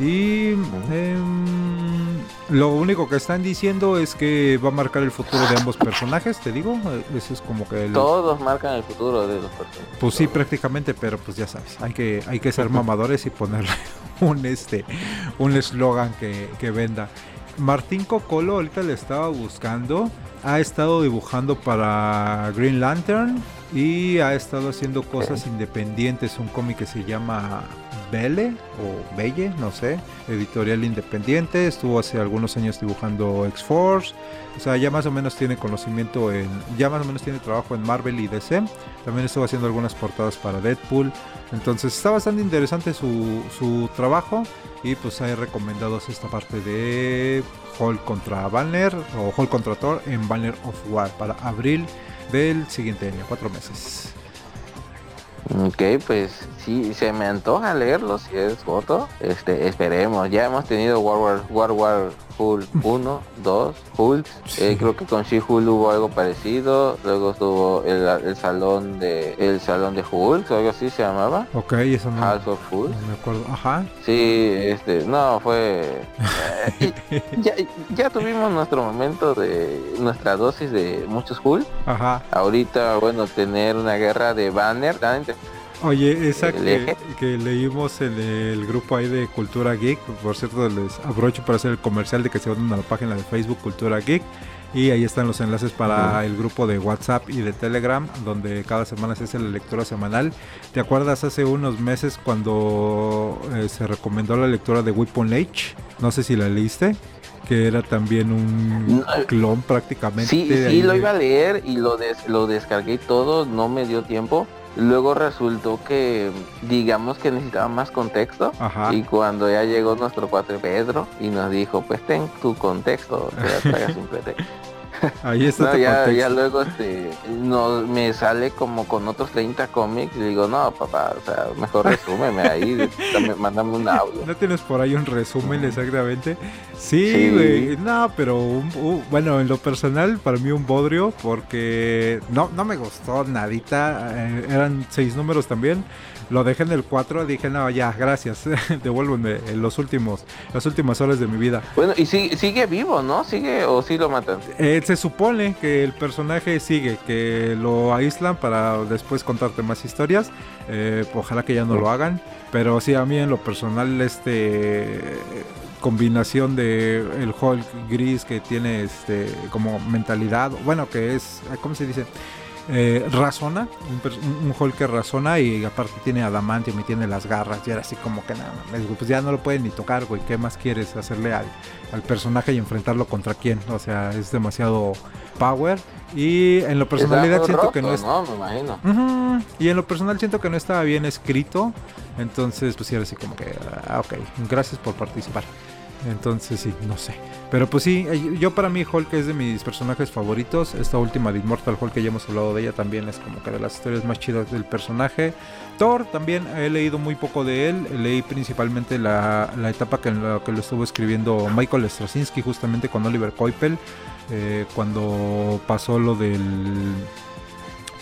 Y em, lo único que están diciendo es que va a marcar el futuro de ambos personajes, te digo. Eso es como que... Todos marcan el futuro de los personajes. Pues sí, prácticamente, pero pues ya sabes, hay que, hay que ser mamadores y ponerle un este un eslogan que, que venda. Martín Cocolo ahorita le estaba buscando. Ha estado dibujando para Green Lantern y ha estado haciendo cosas independientes. Un cómic que se llama Belle o Belle, no sé, editorial independiente. Estuvo hace algunos años dibujando X-Force. O sea, ya más o menos tiene conocimiento en. Ya más o menos tiene trabajo en Marvel y DC. También estuvo haciendo algunas portadas para Deadpool. Entonces está bastante interesante su, su trabajo. Y pues hay recomendados esta parte de Hulk contra Banner o Hulk contra Thor en Banner of War para abril del siguiente año, cuatro meses. Ok, pues sí, se me antoja leerlo si es foto. Este, esperemos. Ya hemos tenido War War, War, War Hulk 1, 2, Hulk. Eh, creo que con She-Hulk hubo algo parecido. Luego estuvo el, salón de el salón de Hulk, algo así se llamaba. Ok, eso no. House of Hulk. No me acuerdo. Ajá. Sí, este, no, fue... Eh, ya, ya tuvimos nuestro momento de nuestra dosis de muchos Hulk. Ajá. Ahorita, bueno, tener una guerra de banner. Oye, esa que, leímos en el grupo ahí de Cultura Geek, por cierto les aprovecho para hacer el comercial de que se unan a la página de Facebook Cultura Geek. Y ahí están los enlaces para el grupo de WhatsApp y de Telegram, donde cada semana se hace la lectura semanal. ¿Te acuerdas hace unos meses cuando eh, se recomendó la lectura de Weapon Age? No sé si la leíste que era también un clon prácticamente. Sí, sí, lo iba a leer y lo, lo descargué todo, no me dio tiempo. Luego resultó que, digamos que necesitaba más contexto. Y cuando ya llegó nuestro cuatro Pedro y nos dijo, pues ten tu contexto, que traigas un pretexto. Ahí está. ya, luego este, no, me sale como con otros 30 cómics y digo, no, papá, o sea, mejor resúmeme ahí, mándame un audio. ¿No tienes por ahí un resumen exactamente? Sí, güey, no, pero bueno, en lo personal, para mí un bodrio, porque no, no me gustó nadita, eh, eran seis números también lo dejé en el 4, dije, no, ya, gracias, devuélveme los últimos, las últimas horas de mi vida. Bueno, y sigue, sigue vivo, ¿no? ¿Sigue o sí lo matan? Eh, se supone que el personaje sigue, que lo aíslan para después contarte más historias. Eh, ojalá que ya no lo hagan. Pero sí, a mí en lo personal, este combinación de el Hulk gris que tiene este como mentalidad, bueno, que es, ¿cómo se dice? Eh, razona, un, un, Hulk que razona y aparte tiene adamantium y tiene las garras y era así como que nada, pues ya no lo pueden ni tocar, güey, ¿qué más quieres hacerle al, al personaje y enfrentarlo contra quién? O sea, es demasiado power y en lo personalidad siento que no es... No, me imagino. Y en lo personal siento que no estaba bien escrito, entonces pues era así como que, ah, ok, gracias por participar. Entonces sí, no sé. Pero pues sí, eh, yo para mí Hulk es de mis personajes favoritos. Esta última de Immortal Hulk que ya hemos hablado de ella también es como que de las historias más chidas del personaje. Thor también he leído muy poco de él. Leí principalmente la, etapa que, en la que lo estuvo escribiendo Michael Straczynski justamente con Oliver Coipel. Eh, cuando pasó lo del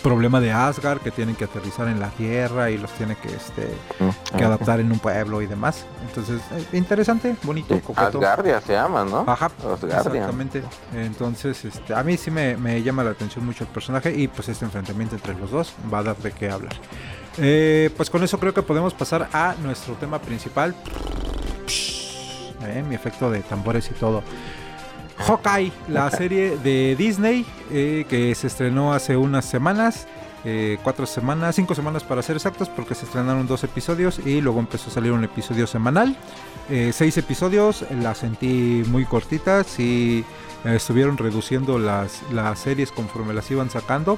problema de Asgard que tienen que aterrizar en la tierra y los tiene que este mm, que adaptar en un pueblo y demás. Entonces eh, interesante bonito Asgardia se llama no ajá exactamente. Entonces este a mí sí me, llama la atención mucho el personaje y pues este enfrentamiento entre los dos va a dar de qué hablar. Eh, pues con eso creo que podemos pasar a nuestro tema principal. Eh, mi efecto de tambores y todo Hawkeye, la serie de Disney eh, que se estrenó hace unas semanas. Eh, cuatro semanas, cinco semanas para ser exactos, porque se estrenaron dos episodios y luego empezó a salir un episodio semanal. Eh, seis episodios, las sentí muy cortitas y estuvieron reduciendo las, las series conforme las iban sacando.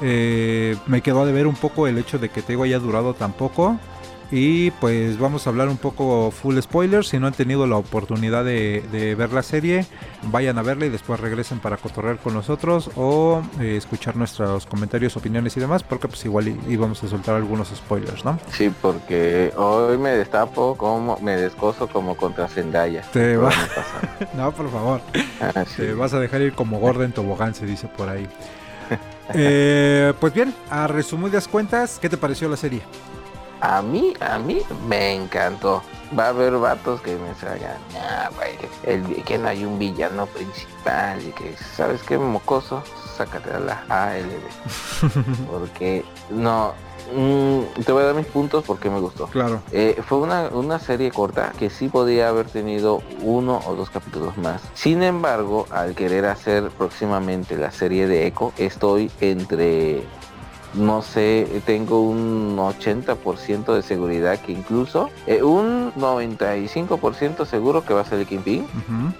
me quedó de ver un poco el hecho de que Tego haya durado tan poco. Y pues vamos a hablar un poco full spoilers. Si no han tenido la oportunidad de, ver la serie, vayan a verla y después regresen para cotorrear con nosotros o eh, escuchar nuestros comentarios, opiniones y demás, porque pues igual íbamos a soltar algunos spoilers, ¿no? Sí, porque hoy me destapo como, me descoso como contra Zendaya. Te va... no, por favor. Ah, Te vas a dejar ir como gorda en tobogán, se dice por ahí. Eh, pues bien, a resumidas cuentas, ¿qué te pareció la serie? A mí, a mí me encantó. Va a haber vatos que me salgan, ah, güey, el, que no hay un villano principal y que, ¿sabes qué, mocoso? Sácate a la ALB. Porque, no, mm, te voy a dar mis puntos porque me gustó. Claro. Eh, fue una, una, serie corta que sí podía haber tenido uno o dos capítulos más. Sin embargo, al querer hacer próximamente la serie de Echo, estoy entre no sé, tengo un 80% de seguridad que incluso eh, un 95% seguro que va a ser el Kingpin,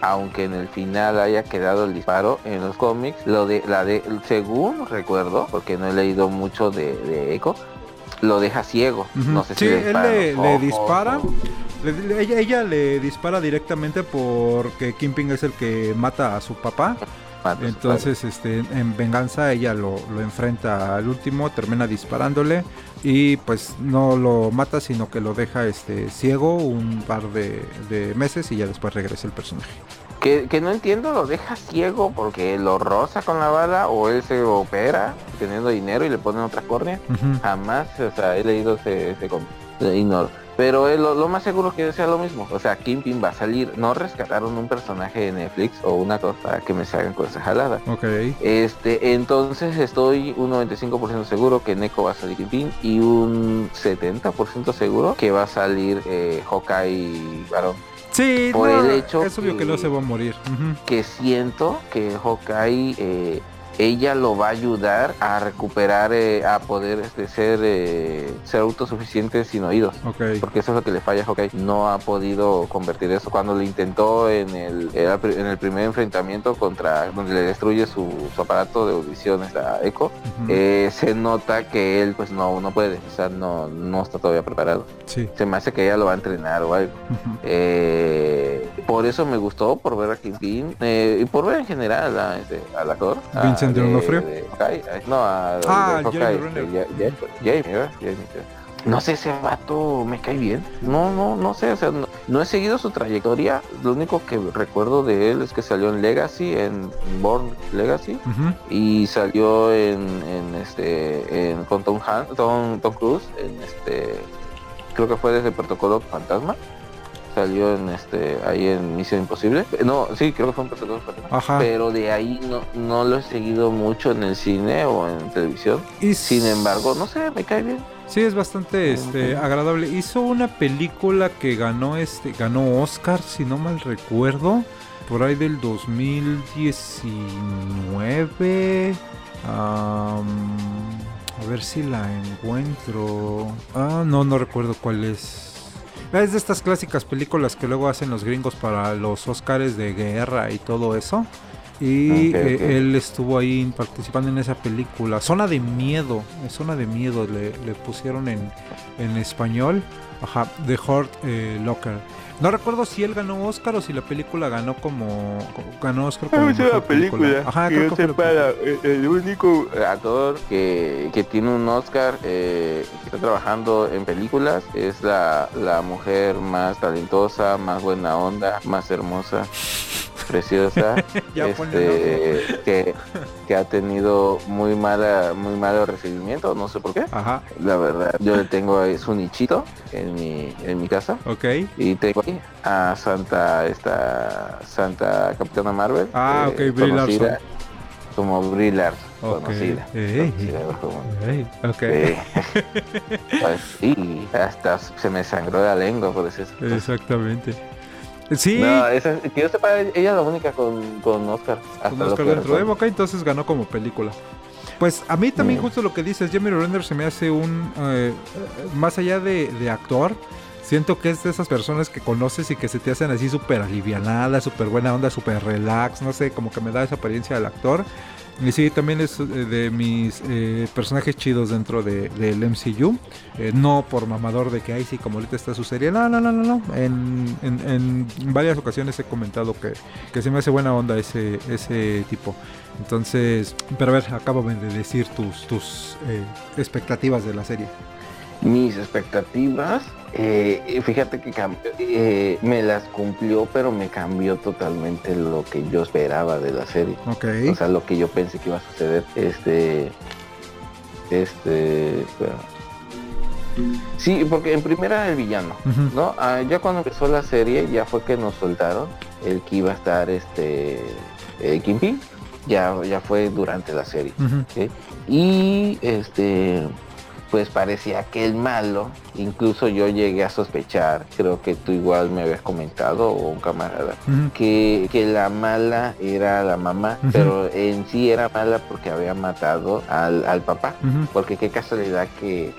aunque en el final haya quedado el disparo en los cómics, lo de la de según recuerdo, porque no he leído mucho de, de Echo, lo deja ciego. No sé sí, si él le, dispara. ella, ella, le dispara directamente porque Kingpin es el que mata a su papá. Entonces, este, en venganza ella lo, enfrenta al último, termina disparándole y pues no lo mata, sino que lo deja este, ciego un par de, meses y ya después regresa el personaje. Que, no entiendo, lo deja ciego porque lo roza con la bala o él se opera teniendo dinero y le ponen otra córnea. Jamás, o sea, he leído ese, ese. Pero lo, más seguro que sea lo mismo. O sea, Kingpin va a salir. No rescataron un personaje de Netflix o una cosa para que me salgan con esa jalada. Ok. Este, entonces estoy un 95% seguro que Neko va a salir Kingpin y un 70% seguro que va a salir eh, Hawkeye Varón. Sí, por no, el hecho es obvio que, no se va a morir. Que siento que Hawkeye eh, ella lo va a ayudar a recuperar eh, a poder este, ser eh, ser autosuficiente sin oídos. Porque eso es lo que le falla a Hawkeye no ha podido convertir eso. Cuando lo intentó en el en el primer enfrentamiento contra donde le destruye su, su aparato de audición a Echo eh, se nota que él pues no no puede. O sea no no está todavía preparado. Sí. se me hace que ella lo va a entrenar o algo. Eh, por eso me gustó, por ver a Kingpin eh, y por ver en general a, este, al actor. a- De- eh, no, a, Ah. No sé, ese vato me cae bien. No, no, no sé, o sea, no, no he seguido su trayectoria. Lo único que recuerdo de él es que salió en Legacy, en Born Legacy, y salió en, en este, en, con Tom, Han- Tom, Tom Cruise, en este, creo que fue desde Protocolo Fantasma. Salió en este, ahí en Misión Imposible. No, sí, creo que fue Protocolo Fantasma. Ajá. Pero de ahí no, no lo he seguido mucho en el cine o en televisión. Y Sin embargo, no sé, me cae bien. Sí, es bastante este, agradable. Hizo una película que ganó este ganó Oscar, si no mal recuerdo, por ahí del 2019. Am, a ver si la encuentro. Ah, no, no recuerdo cuál es. Es de estas clásicas películas que luego hacen los gringos para los Oscars de guerra y todo eso. Y eh, él estuvo ahí participando en esa película. Zona de miedo. Zona de miedo le, le pusieron en, en español. Ajá, The Hurt eh, Locker. No recuerdo si él ganó Oscar o si la película ganó como. ganó Oscar como. mejor Ajá, creo que la película. el único actor que, que tiene un Oscar eh, que está trabajando en películas es la, la mujer más talentosa, más buena onda, más hermosa, preciosa, este, que, que ha tenido muy mala, muy malo recibimiento, no sé por qué. Ajá, La verdad, yo le tengo ahí su nichito en mi, en mi casa. ok. Y tengo a Santa, esta Santa Capitana Marvel. Ah, ok, Brie conocida Larson. Como Brie Larson, conocida. Como-. Eh, pues sí, hasta se me sangró la lengua por eso. Exactamente. Sí, No, esa, que yo sepa, ella es la única con, con Oscar. Hasta con lo Oscar dentro de ok, entonces ganó como película. Pues a mí también Mm. justo lo que dices, Jeremy Renner se me hace un, eh, más allá de, de actor, siento que es de esas personas que conoces y que se te hacen así súper alivianadas, súper buena onda, súper relax, no sé, como que me da esa apariencia del actor. Y sí, también es eh, de mis eh, personajes chidos dentro de- del MCU. Eh, no por mamador de que, ay, sí, como ahorita está su serie. No, no, no, no, no. En, en- en varias ocasiones he comentado que, que se me hace buena onda ese, ese tipo. Entonces, pero a ver, acábame de decir tus, tus expectativas de la serie. Mis expectativas, eh, fíjate que eh, me las cumplió, pero me cambió totalmente lo que yo esperaba de la serie. Ok. O sea, lo que yo pensé que iba a suceder. Este. Este. espera. Sí, porque en primera el villano. ¿no? Ah, ya cuando empezó la serie, ya fue que nos soltaron el que iba a estar este. Eh, Kingpin. Ya, ya fue durante la serie. Y este. Pues parecía que el malo, incluso yo llegué a sospechar, creo que tú igual me habías comentado, o un camarada, que, que la mala era la mamá, pero en sí era mala porque había matado al, al papá. Porque qué casualidad que,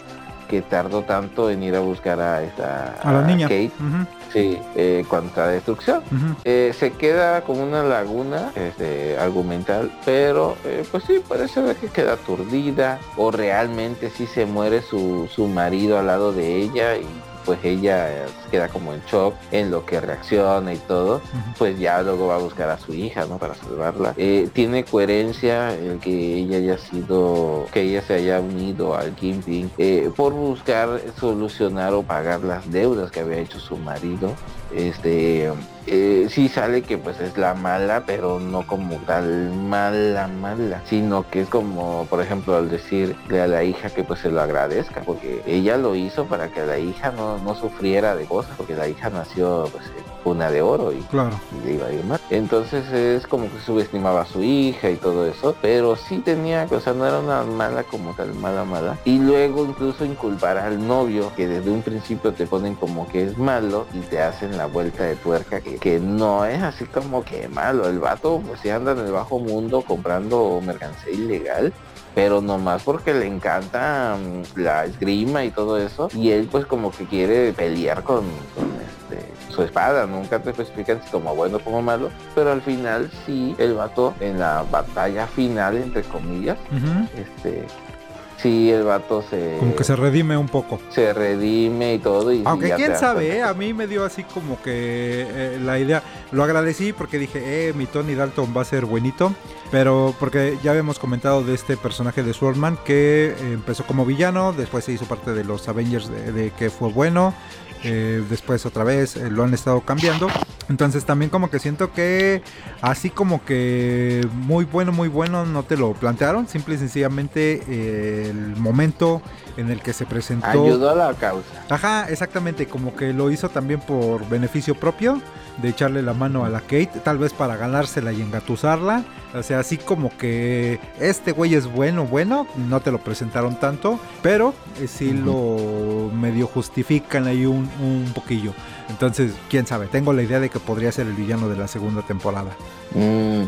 que tardó tanto en ir a buscar a esta A la niña. Kate, Ujú. sí, eh, contra destrucción. Eh, se queda como una laguna este, argumental, pero eh, pues sí, puede ser que queda aturdida o realmente sí se muere su, su marido al lado de ella y pues ella queda como en shock en lo que reacciona y todo, pues ya luego va a buscar a su hija, ¿no? Para salvarla. Eh, tiene coherencia el que ella haya sido, que ella se haya unido al Kingpin eh, por buscar solucionar o pagar las deudas que había hecho su marido. Este, eh, sí sale que pues es la mala, pero no como tal mala, mala, sino que es como, por ejemplo, al decirle a la hija que pues se lo agradezca, porque ella lo hizo para que la hija no, no sufriera de cosas, porque la hija nació pues una de oro y, Claro. y le iba a ir mal. Entonces es como que subestimaba a su hija y todo eso, pero sí tenía, o sea, no era una mala como tal, mala, mala. Y luego incluso inculpar al novio, que desde un principio te ponen como que es malo y te hacen la vuelta de tuerca, que, que no es así como que malo. El vato pues sí anda en el bajo mundo comprando mercancía ilegal pero nomás porque le encanta mm, la esgrima y todo eso y él pues como que quiere pelear con, con, este, su espada nunca te especifican si como bueno o como malo pero al final sí el vato en la batalla final entre comillas este sí el vato se Como que se redime un poco. se redime y todo y Aunque quién sabe, ¿eh? a mí me dio así como que eh, la idea, lo agradecí porque dije, eh, mi Tony Dalton va a ser buenito, pero porque ya habíamos comentado de este personaje de Swordman que empezó como villano, después se hizo parte de los Avengers de, de que fue bueno, eh, después otra vez eh, lo han estado cambiando, entonces también como que siento que así como que muy bueno, muy bueno no te lo plantearon, simple y sencillamente eh, el momento en el que se presentó... ayudó a la causa. Ajá, exactamente, como que lo hizo también por beneficio propio, de echarle la mano a la Kate, tal vez para ganársela y engatusarla. O sea, así como que este güey es bueno, bueno, no te lo presentaron tanto, pero eh, sí lo medio justifican ahí un, un poquillo. Entonces, quién sabe, tengo la idea de que podría ser el villano de la segunda temporada. Mm,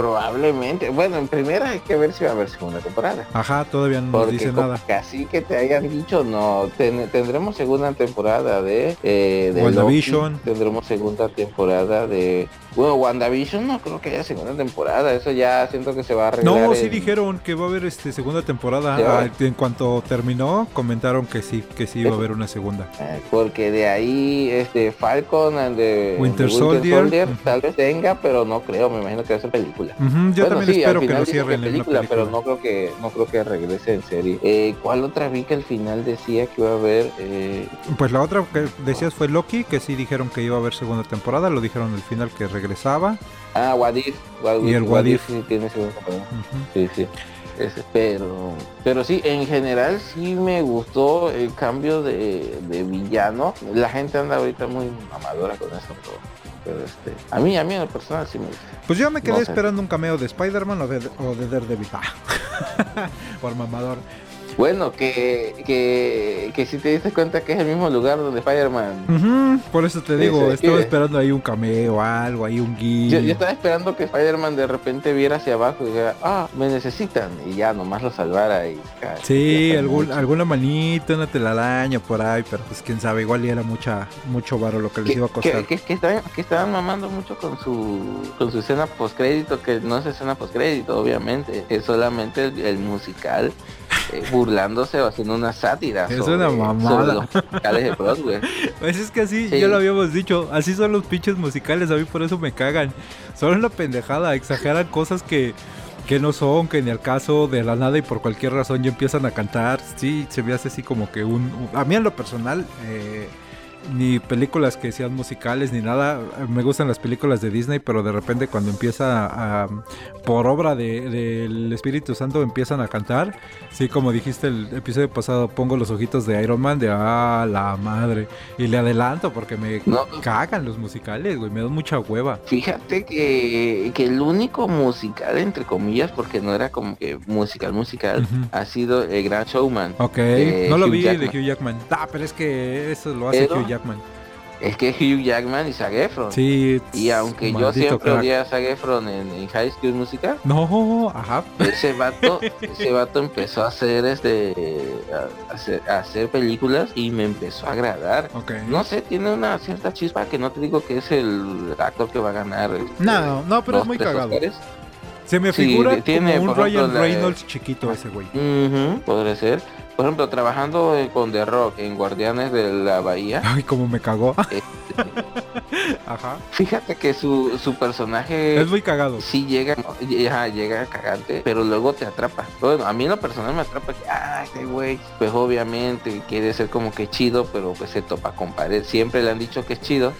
probablemente bueno en primera hay que ver si va a haber segunda temporada Ajá, todavía no nos Porque dice como nada. así que te hayan dicho, no, ten- tendremos segunda temporada de, eh, de WandaVision. Loki, tendremos segunda temporada de... Bueno, WandaVision no creo que haya segunda temporada, eso ya siento que se va a arreglar. No, sí en- dijeron que va a haber este segunda temporada. ¿Sí Ah, en cuanto terminó, comentaron que sí, que sí iba a haber una segunda. eh, Porque de ahí este Falcon and the Winter the Soldier. Tal vez tenga, pero no creo, me imagino que va a ser película. Yo Bueno, también sí, espero que lo cierren en película, película. pero no creo que no creo que regrese en serie. Eh, ¿Cuál otra vi que al final decía que iba a haber? Eh, Pues la otra que decías fue Loki, que sí dijeron que iba a haber segunda temporada, lo dijeron al final que regresaba. Ah, Wadif. Y el What If. sí tiene segunda temporada. Sí, sí. Ese, pero, pero sí, en general sí me gustó el cambio de, de villano. La gente anda ahorita muy mamadora con eso, pero, pero, este, a mí, a mí en lo personal sí me gusta. Pues yo me quedé No sé. esperando un cameo de Spider-Man o de, o de Daredevil. Ah. Por mamador. Bueno, que, que, que si te diste cuenta que es el mismo lugar donde Spider-Man. Ujú, Por eso te digo, estaba esperando ahí un cameo, algo, ahí un guiño. Yo, yo estaba esperando que Spider-Man de repente viera hacia abajo y dijera, ah, me necesitan. Y ya nomás lo salvara y... Sí, ya algún, alguna manita, una telaraña por ahí, pero pues quién sabe, igual y era mucha, mucho varo lo que les iba a costar. que, que- que estaban, que estaban mamando mucho con su con su escena postcrédito, que no es escena postcrédito, obviamente, es solamente el, el musical eh, burlándose o haciendo una sátira Es sobre, una mamada. sobre los musicales de Broadway. Pues es que así, Sí. ya lo habíamos dicho, así son los pinches musicales, a mí por eso me cagan. Son una pendejada, exageran cosas que, que no son, que ni al caso de la nada y por cualquier razón ya empiezan a cantar. Sí, se me hace así como que un... un- a mí en lo personal, eh, ni películas que sean musicales ni nada, me gustan las películas de Disney, pero de repente cuando empieza a... por obra de- del Espíritu Santo empiezan a cantar, sí, como dijiste el episodio pasado, pongo los ojitos de Iron Man de, ah, la madre. Y le adelanto porque me No. cagan los musicales, güey, me dan mucha hueva. Fíjate que, que el único musical, entre comillas, porque no era como que musical, musical, ha sido el Gran Showman. Ok, no lo vi Jackman. de Hugh Jackman. Ah, pero es que eso lo hace Pero- Hugh Jackman. Es que Hugh Jackman y Zac Efron. Sí. Y aunque yo siempre crack. odié a Zac Efron en, en High School Musical, No, ajá. ese vato, ese vato empezó a hacer este a hacer, a hacer películas y me empezó a agradar. Ok. No sé, tiene una cierta chispa que no te digo que es el actor que va a ganar. este, No, no, pero es muy cagado. Oscars. Se me Sí, figura tiene, como un por ejemplo, Ryan la- Reynolds chiquito ese güey. Podría ser. Por ejemplo, trabajando eh, con The Rock en Guardianes de la Bahía, Ay, como me cagó. este, Ajá. fíjate que su, su personaje Es muy cagado. sí llega, ajá, llega cagante, pero luego te atrapa. Bueno, a mí lo personal me atrapa que, ah, este güey, pues obviamente quiere ser como que chido, pero pues se topa con pared. Siempre le han dicho que es chido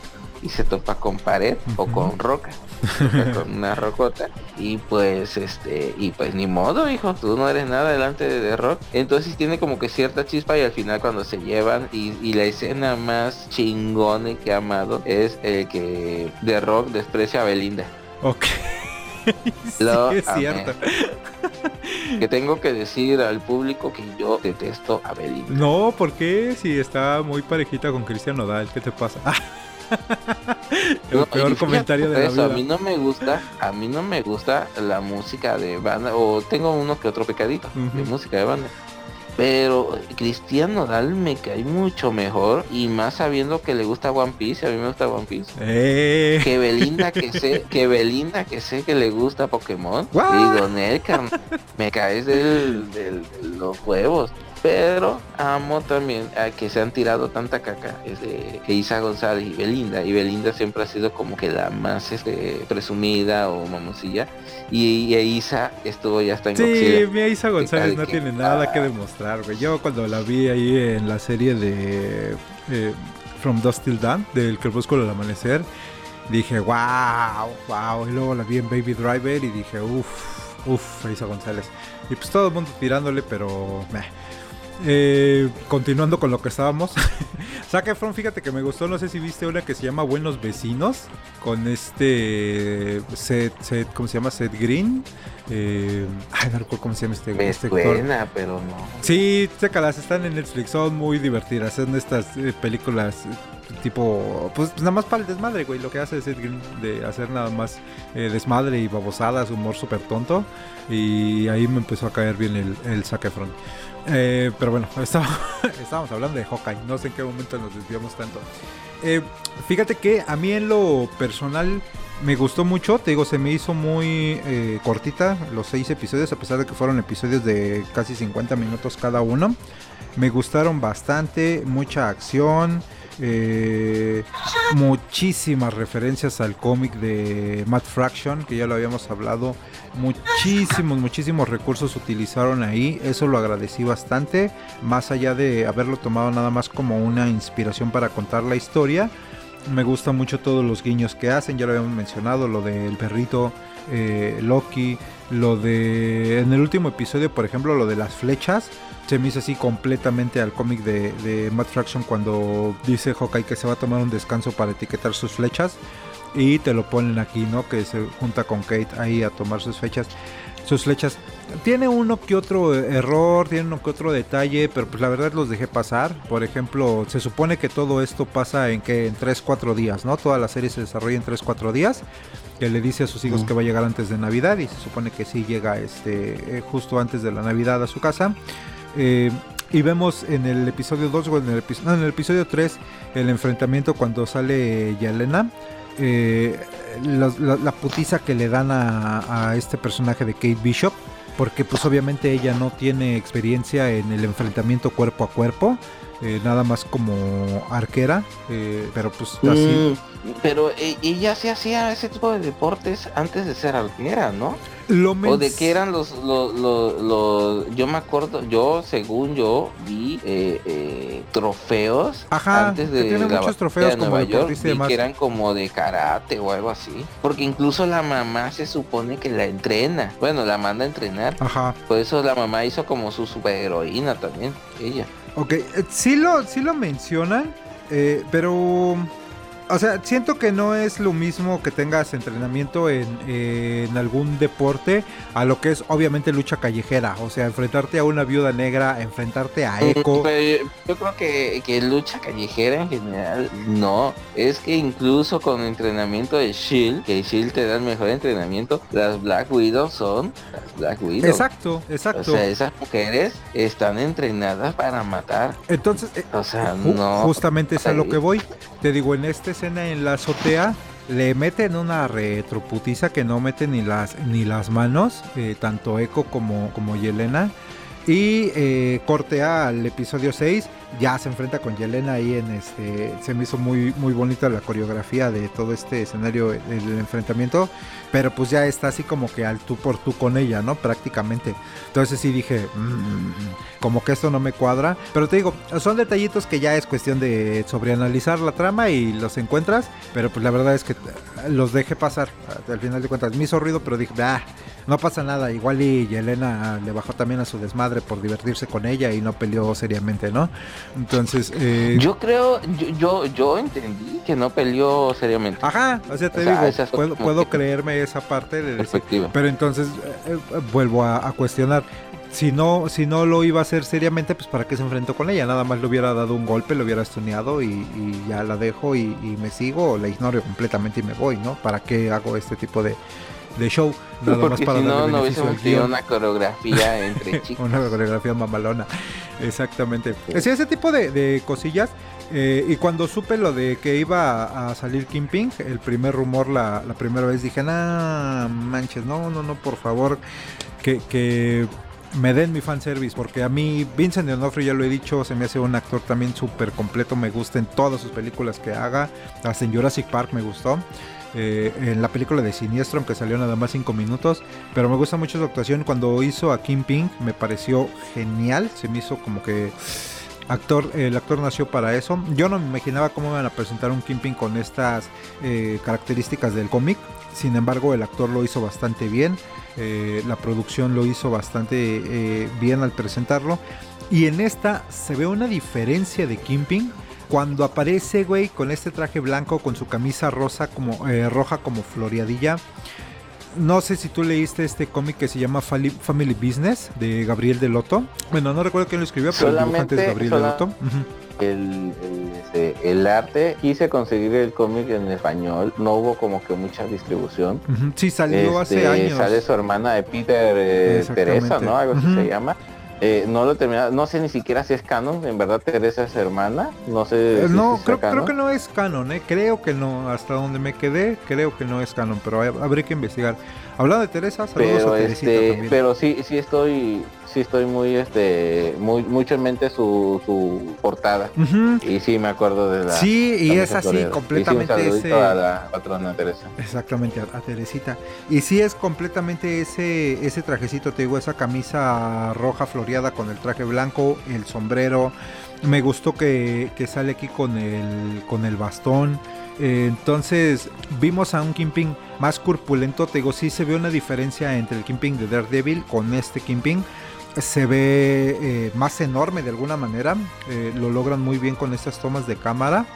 y se topa con pared o con roca, con una rocota y pues este y pues ni modo hijo, tú no eres nada delante de, Rock, entonces tiene como que cierta chispa y al final cuando se llevan y, y la escena más chingona que ha amado es el que de Rock desprecia a Belinda. Ok. sí, es cierto. que tengo que decir al público que yo detesto a Belinda. No, ¿por qué? Si está muy parejita con Cristian Nodal, ¿qué te pasa? El peor comentario de la vida. A mí no me gusta, a mí no me gusta la música de banda, o tengo uno que otro pecadito de música de banda. Pero Cristian Nodal me cae mucho mejor y más sabiendo que le gusta One Piece, a mí me gusta One Piece. Eh. Que Belinda que sé, que Belinda que sé que le gusta Pokémon. Digo, Nelkan, me caes del, de los huevos pero amo también a que se han tirado tanta caca es de Isa González y Belinda y Belinda siempre ha sido como que la más este, presumida o mamosilla y, Isa estuvo ya hasta en Sí, mi Isa González no tiene nada que demostrar, güey. Yo cuando la vi ahí en la serie de eh, From Dust Till Dawn, del Crepúsculo al Amanecer, dije, wow, wow. Y luego la vi en Baby Driver y dije, uff, uff, Isa González. Y pues todo el mundo tirándole, pero... Eh, continuando con lo que estábamos. Zac Efron, fíjate que me gustó, no sé si viste una que se llama Buenos Vecinos, con este Seth, ¿cómo se llama? Seth Green. Eh, ay, no recuerdo cómo se llama este, me este suena, pero no. Sí, chécalas, están en Netflix, son muy divertidas, son estas eh, películas tipo, pues, nada más para el desmadre, güey, lo que hace Seth Green de hacer nada más desmadre y babosadas, humor súper tonto, y ahí me empezó a caer bien el, el Zac Efron. Eh, pero bueno, estábamos hablando de Hawkeye. No sé en qué momento nos desviamos tanto. Eh, fíjate que a mí en lo personal me gustó mucho. Te digo, se me hizo muy eh, cortita los seis episodios, a pesar de que fueron episodios de casi 50 minutos cada uno. Me gustaron bastante, mucha acción. Muchísimas referencias al cómic de Matt Fraction, que ya lo habíamos hablado muchísimos, muchísimos recursos utilizaron ahí. Eso lo agradecí bastante. Más allá de haberlo tomado nada más como una inspiración para contar la historia. Me gusta mucho todos los guiños que hacen. Ya lo habíamos mencionado. Lo del perrito eh, Loki. Lo de... En el último episodio, por ejemplo, lo de las flechas. Se me hizo así completamente al cómic de, de Matt Fraction cuando dice Hawkeye que se va a tomar un descanso para etiquetar sus flechas y te lo ponen aquí, ¿no? Que se junta con Kate ahí a tomar sus fechas, sus flechas. Tiene uno que otro error, tiene uno que otro detalle, pero pues la verdad los dejé pasar. Por ejemplo, se supone que todo esto pasa en que en 3-4 días, ¿no? Toda la serie se desarrolla en 3-4 días. Que le dice a sus hijos que va a llegar antes de Navidad y se supone que sí llega este eh, justo antes de la Navidad a su casa. Eh, y vemos en el episodio 2 o en el, no, en el episodio 3 el enfrentamiento cuando sale Yelena eh, la, putiza que le dan a, este personaje de Kate Bishop, porque pues obviamente ella no tiene experiencia en el enfrentamiento cuerpo a cuerpo, eh, nada más como arquera, eh, pero pues así. Mm, pero ella se hacía ese tipo de deportes antes de ser arquera, ¿no? O de que eran los, los, yo me acuerdo, yo según yo vi eh, eh, trofeos antes de tiene muchos trofeos de Nueva York que eran como de karate o algo así, porque incluso la mamá se supone que la entrena, bueno, la manda a entrenar, Ajá. por eso la mamá hizo como su superheroína también, ella. Ok, eh, sí lo, sí lo mencionan, pero o sea, siento que no es lo mismo que tengas entrenamiento en, algún deporte a lo que es obviamente lucha callejera. O sea, enfrentarte a una viuda negra, enfrentarte a Echo. yo creo que, que lucha callejera en general no. Es que incluso con entrenamiento de Shield, que Shield te da el mejor entrenamiento, las Black Widows son las Black Widows. Exacto, exacto. O sea, esas mujeres están entrenadas para matar. Entonces, eh, o sea, no. Justamente es a lo que voy. Te digo, en este escena en la azotea le meten una retroputiza que no mete ni las ni las manos, eh, tanto Echo como, como Yelena. Y eh, cortea al episodio 6 ya se enfrenta con Yelena ahí en este, se me hizo muy, muy bonita la coreografía de todo este escenario del enfrentamiento, pero pues ya está así como que al tú por tú con ella, ¿no? Prácticamente. Entonces sí dije, mm, como que esto no me cuadra, pero te digo, son detallitos que ya es cuestión de sobreanalizar la trama y los encuentras, pero pues la verdad es que los dejé pasar, al final de cuentas me hizo ruido, pero dije, ah, no pasa nada, igual y Yelena le bajó también a su desmadre por divertirse con ella y no peleó seriamente, ¿no? Entonces, eh... yo creo, yo, yo, entendí que no peleó seriamente. Ajá, o sea, te digo, puedo, creerme esa parte de decir, pero entonces eh, eh, vuelvo a, cuestionar. Si no, si no lo iba a hacer seriamente, pues para qué se enfrentó con ella. Nada más le hubiera dado un golpe, le hubiera estuneado y, ya la dejo y, y, me sigo o la ignoro completamente y me voy, ¿no? ¿Para qué hago este tipo de, de show. Nada Porque más para si no, no hubiésemos tenido una coreografía entre chicos. una coreografía mamalona. Exactamente. Sí, ese tipo de, cosillas. Eh, y cuando supe lo de que iba a, salir Kim Ping, el primer rumor la, primera vez dije, nah, manches, no, no, no, por favor, que, que me den mi fanservice, porque a mí Vincent D'Onofrio, ya lo he dicho, se me hace un actor también súper completo, me gusta en todas sus películas que haga, hasta en Jurassic Park me gustó. Eh, en la película de Siniestro, aunque salió nada más 5 minutos. Pero me gusta mucho su actuación. Cuando hizo a Kim Ping me pareció genial. Se me hizo como que actor, el actor nació para eso. Yo no me imaginaba cómo iban a presentar un Ping con estas eh, características del cómic. Sin embargo, el actor lo hizo bastante bien. Eh, la producción lo hizo bastante bien al presentarlo. Y en esta se ve una diferencia de Ping cuando aparece, güey, con este traje blanco, con su camisa rosa como, eh, roja como floreadilla. No sé si tú leíste este cómic que se llama Family Business de Gabriel Deloto. Bueno, no recuerdo quién lo escribió, pero el dibujante es Gabriel Deloto. el, este, el, arte, quise conseguir el cómic en español, no hubo como que mucha distribución. Sí, salió hace este, años. Sale su hermana de Peter eh, Teresa, ¿no? Algo así se llama. Eh, no lo he no sé ni siquiera si es canon, en verdad Teresa es hermana, no sé. Eh, no, creo, creo, que no es canon, eh. creo que no, hasta donde me quedé, creo que no es canon, pero habría que investigar. Hablando de Teresa, saludos pero, este, Pero sí, sí estoy, sí estoy muy, este, muy, mucho en mente su, su portada. Y sí me acuerdo de la. Sí, y es así, completamente ese. A la patrona Teresa. Exactamente, a, Teresita. Y sí es completamente ese, ese trajecito, te digo, esa camisa roja floreada con el traje blanco, el sombrero. Me gustó que, que sale aquí con el, con el bastón. Eh, entonces vimos a un Kingpin más corpulento. Te digo, sí se ve una diferencia entre el Kingpin de Daredevil con este Kingpin. Se ve eh, más enorme de alguna manera. Eh, lo logran muy bien con estas tomas de cámara.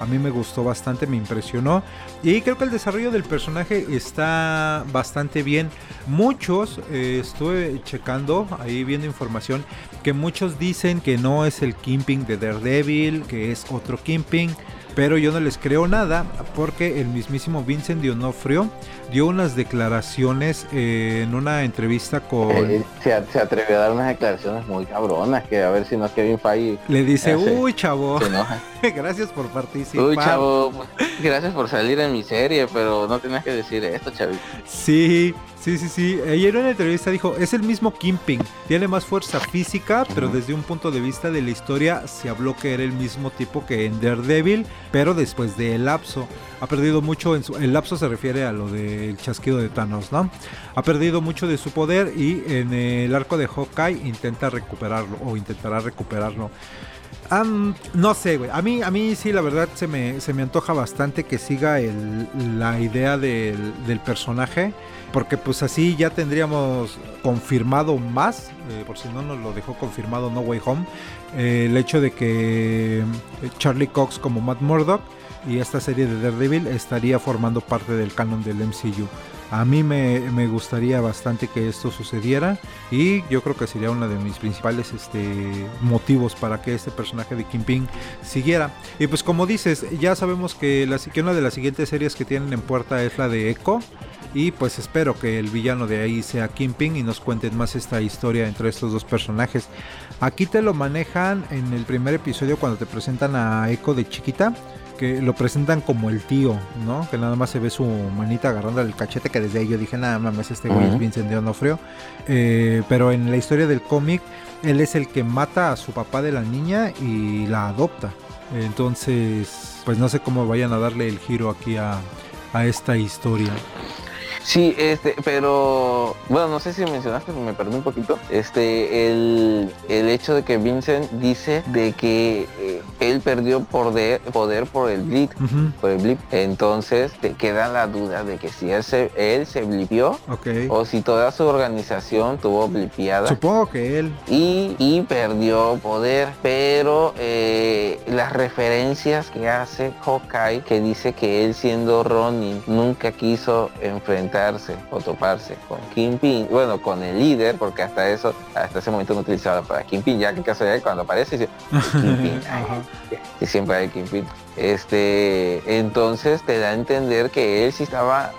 A mí me gustó bastante, me impresionó. Y creo que el desarrollo del personaje está bastante bien. Muchos, estuve checando, ahí viendo información, que muchos dicen que no es el Kingpin de Daredevil, que es otro Kingpin pero yo no les creo nada porque el mismísimo Vincent D'Onofrio dio unas declaraciones eh, en una entrevista con... Eh, se, atrevió a dar unas declaraciones muy cabronas, que a ver si no es Kevin Feige. Le dice, uy chavo, gracias por participar. Uy chavo, gracias por salir en mi serie, pero no tenías que decir esto, chavito. Sí, Sí, sí, sí. Ayer en una entrevista dijo, es el mismo Kimping, tiene más fuerza física, pero desde un punto de vista de la historia se habló que era el mismo tipo que en Daredevil, pero después del lapso. Ha perdido mucho, en su, el lapso se refiere a lo del chasquido de Thanos, ¿no? Ha perdido mucho de su poder y en el arco de Hawkeye intenta recuperarlo o intentará recuperarlo. no sé, güey. A mí, a mí sí, la verdad, se me, se me antoja bastante que siga la idea del, del personaje porque pues así ya tendríamos confirmado más, eh, por si no nos lo dejó confirmado No Way Home, eh, el hecho de que eh, Charlie Cox como Matt Murdock y esta serie de Daredevil estaría formando parte del canon del MCU. A mí me, gustaría bastante que esto sucediera y yo creo que sería uno de mis principales este, motivos para que este personaje de Kingpin siguiera. Y pues como dices, ya sabemos que una de las siguientes series que tienen en puerta es la de Echo. Y pues espero que el villano de ahí sea Kingpin y nos cuenten más esta historia entre estos dos personajes. Aquí te lo manejan en el primer episodio cuando te presentan a Echo de chiquita que lo presentan como el tío, ¿no? Que nada más se ve su manita agarrando el cachete, que desde ahí yo dije, nada más este güey es Vincent D'Onofrio. Eh, pero en la historia del cómic él es el que mata a su papá de la niña y la adopta. Entonces, pues no sé cómo vayan a darle el giro aquí a, a esta historia. Sí, este, pero bueno, no sé si mencionaste, me perdí un poquito. Este, el, el hecho de que Vincent dice de que eh, él perdió poder, poder por el blip, por el blip. Entonces te queda la duda de que si él se, él se blipió o si toda su organización tuvo blipiada. Supongo que él. Y, y perdió poder, pero eh, las referencias que hace Hawkeye, que dice que él siendo Ronin nunca quiso enfrentar o toparse con Kingpin, bueno, con el líder, porque hasta eso, hasta ese momento no utilizaba para Kingpin, ya que caso de cuando aparece, dice, Kingpin, y siempre hay Kingpin. Este, entonces te da a entender que él sí estaba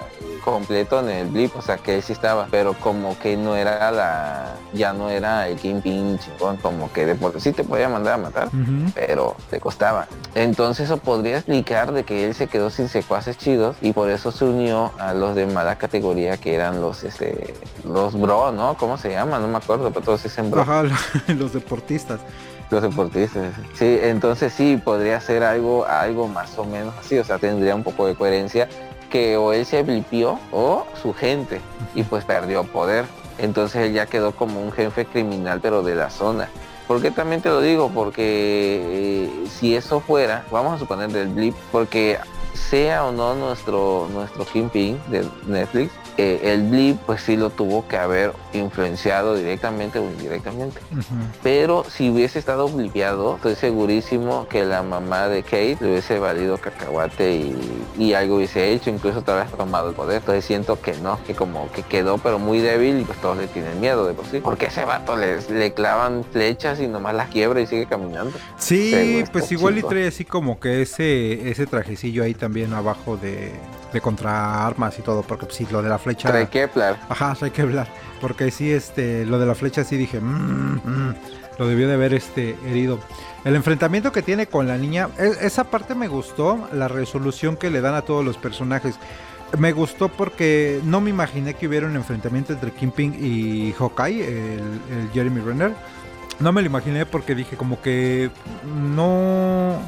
completo en el blip, o sea que él sí estaba, pero como que no era la, ya no era el Kingpin chingón, como que de por sí te podía mandar a matar, pero te costaba. Entonces eso podría explicar de que él se quedó sin secuaces chidos y por eso se unió a los de mala categoría que eran los este los bro, ¿no? ¿Cómo se llama? No me acuerdo, pero todos dicen bro. Ajá, los deportistas. Los deportistas. Sí, entonces sí, podría ser algo, algo más o menos así, o sea, tendría un poco de coherencia que o él se blipió o su gente y pues perdió poder. Entonces él ya quedó como un jefe criminal pero de la zona. ¿Por qué también te lo digo? Porque eh, si eso fuera, vamos a suponer del blip, porque sea o no nuestro, nuestro Kingpin de Netflix, eh, el blip pues sí lo tuvo que haber influenciado directamente o indirectamente. Pero si hubiese estado blipeado, estoy segurísimo que la mamá de Kate le hubiese valido cacahuate y, algo hubiese hecho, incluso tal vez tomado el poder. Entonces siento que no, que como que quedó pero muy débil y pues todos le tienen miedo de por sí. Porque ese vato le, le clavan flechas y nomás las quiebra y sigue caminando. Sí, pues igual y trae así como que ese, ese trajecillo ahí también abajo de, de contra armas y todo, porque pues, lo de la flecha que hablar Ajá, hay que hablar. Porque sí, este, lo de la flecha sí dije, mm, mm, lo debió de haber este, herido. El enfrentamiento que tiene con la niña, e, esa parte me gustó, la resolución que le dan a todos los personajes. Me gustó porque no me imaginé que hubiera un enfrentamiento entre Kingpin y Hawkeye, el, el Jeremy Renner. No me lo imaginé porque dije como que no...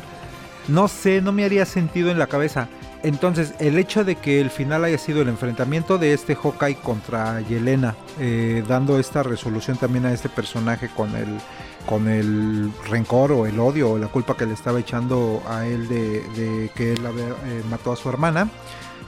No sé, no me haría sentido en la cabeza. Entonces, el hecho de que el final haya sido el enfrentamiento de este Hawkeye contra Yelena, eh, dando esta resolución también a este personaje con el, con el rencor o el odio o la culpa que le estaba echando a él de, que él eh, mató a su hermana,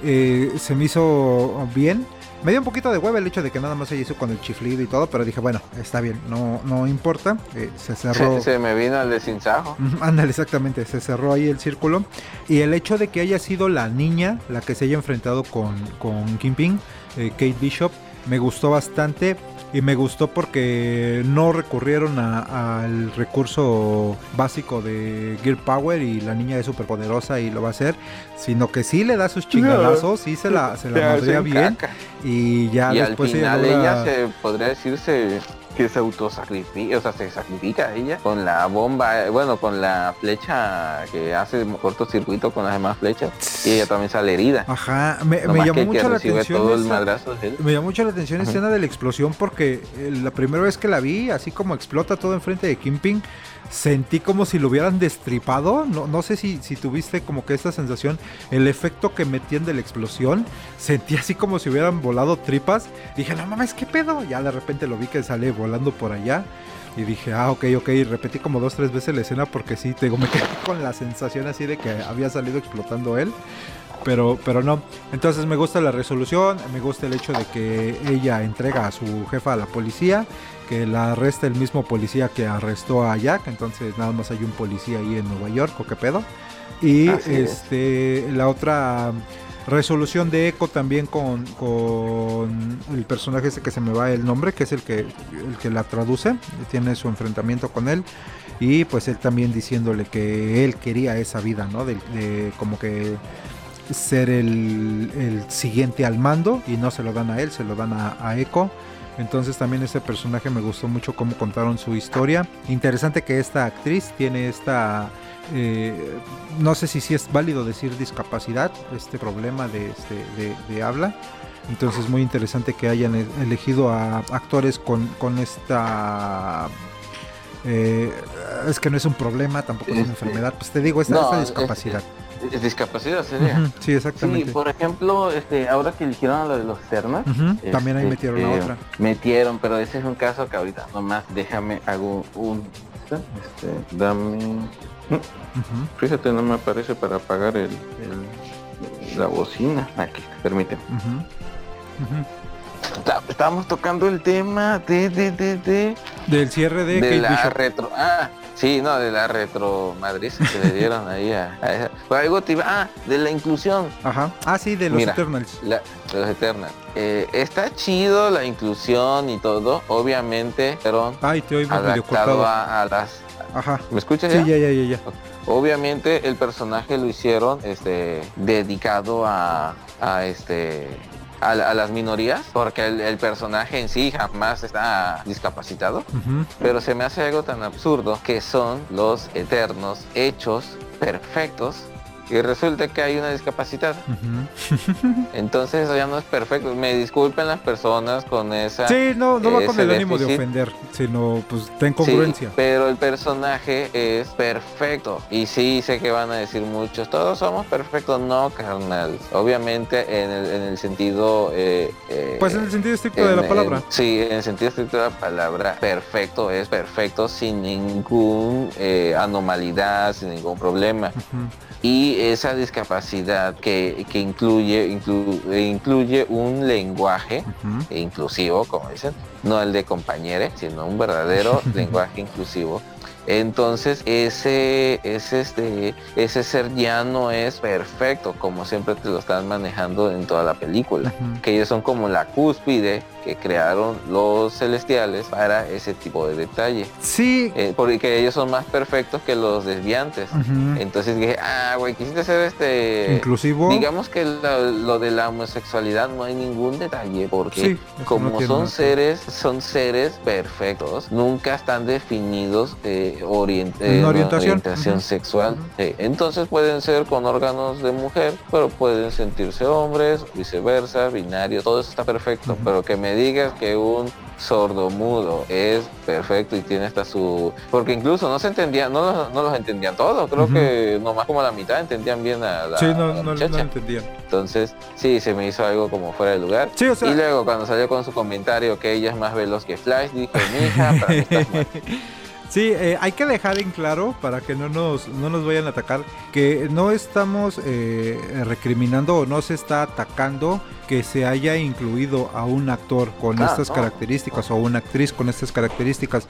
eh, se me hizo bien. Me dio un poquito de hueva el hecho de que nada más se hizo con el chiflido y todo, pero dije, bueno, está bien, no, no importa. Eh, se cerró. Se, me vino el desinsajo. Ándale, exactamente, se cerró ahí el círculo. Y el hecho de que haya sido la niña la que se haya enfrentado con, con Kingpin, eh, Kate Bishop, me gustó bastante y me gustó porque no recurrieron al recurso básico de Gear Power y la niña es súper poderosa y lo va a hacer, sino que sí le da sus chingadazos, sí se la, se la bien y ya y después al final ella se podría decirse que se autosacrifica, o sea, se sacrifica ella con la bomba, bueno, con la flecha que hace cortocircuito con las demás flechas y ella también sale herida. Ajá, me, llamó mucho la atención. me llamó mucho la atención escena de la explosión porque eh, la primera vez que la vi, así como explota todo enfrente de Kimping, sentí como si lo hubieran destripado. No, no sé si, si tuviste como que esta sensación, el efecto que metían de la explosión, sentí así como si hubieran volado tripas. Dije, no mames, ¿qué pedo? Ya de repente lo vi que sale volando por allá. Y dije, ah, ok, ok. Y repetí como dos, tres veces la escena porque sí, te digo, me quedé con la sensación así de que había salido explotando él pero, pero no. Entonces me gusta la resolución, me gusta el hecho de que ella entrega a su jefa a la policía, que la arresta el mismo policía que arrestó a Jack, entonces nada más hay un policía ahí en Nueva York, o qué pedo. Y este la otra resolución de Echo también con, con el personaje ese que se me va el nombre, que es el que, el que la traduce, tiene su enfrentamiento con él y pues él también diciéndole que él quería esa vida, ¿no? de como que ser el, siguiente al mando y no se lo dan a él, se lo dan a, a Echo. Entonces también ese personaje me gustó mucho cómo contaron su historia. Interesante que esta actriz tiene esta, eh, no sé si, si es válido decir discapacidad, este problema de, este, de, habla. Entonces muy interesante que hayan elegido a actores con, con esta eh, es que no es un problema, tampoco es una Este, enfermedad. Pues te digo, esta, no, esta es- discapacidad. Es discapacidad sería. Ujú, sí, Sí, exactamente. por ejemplo, este, ahora que eligieron lo de los Cernas, También ahí este, metieron la eh, otra. Metieron, pero ese es un caso que ahorita nomás déjame hago un este, dame fíjate no me aparece para apagar el, el- la bocina aquí permíteme. Está- estábamos tocando el tema de de de de, Del cierre de, de Kate la Bishop. retro ah sí no de la retro Madrid que le dieron ahí a, a esa. Pero algo te iba ah de la inclusión Ajá. Ah, sí, de los Mira. Eternals. La, de los Eternals. Eh, está chido la inclusión y todo, obviamente, pero Ay, te medio adaptado a, a las... Ajá. ¿Me escuchas Sí, ya? ya, ya, ya, ya. Obviamente el personaje lo hicieron este, dedicado a, a este... A, la- a las minorías, porque el, el personaje en sí jamás está discapacitado, pero se me hace algo tan absurdo que son los eternos hechos perfectos y resulta que hay una discapacidad. Entonces eso ya no es perfecto. Me disculpen las personas con esa... Sí, no, no va con el ánimo de ofender, sino pues ten Sí, congruencia. pero el personaje es perfecto. Y sí sé que van a decir muchos, todos somos perfectos. No, carnal. Obviamente en el, en el sentido... eh, eh, Pues en el sentido estricto de la palabra. en- sí, en el sentido estricto de la palabra, perfecto es perfecto sin ningún eh, anomalidad, sin ningún problema. Y esa discapacidad que, que incluye, inclu- incluye un lenguaje inclusivo, como dicen, no el de compañere, sino un verdadero lenguaje inclusivo. Entonces ese, ese, este, ese ser ya no es perfecto, como siempre te lo están manejando en toda la película. Que ellos son como la cúspide que crearon los celestiales para ese tipo de detalle. Sí. Eh, porque ellos son más perfectos que los desviantes. Ujú. Entonces dije, ah, güey, quisiste hacer este... Inclusivo. Digamos que lo, lo de la homosexualidad no hay ningún detalle porque Sí, como no son seres, son seres perfectos, nunca están definidos eh, orient- En eh, orientación. sexual. Eh, entonces pueden ser con órganos de mujer, pero pueden sentirse hombres, viceversa, binario, todo eso está perfecto. Pero que me digas que un sordomudo es perfecto y tiene hasta su porque incluso no se entendía no los, no los entendían todos creo Ujú. que nomás como la mitad entendían bien a la, Sí, a no, la no, no muchacha. entendían. entonces sí se me hizo algo como fuera de lugar Sí, o sea. y luego cuando salió con su comentario que ella es más veloz que Flash dije mija para mí estás mal". Sí, eh, hay que dejar en claro para que no nos, no nos vayan a atacar que no estamos eh, recriminando o no se está atacando que se haya incluido a un actor con Ah, estas no. características o una actriz con estas características,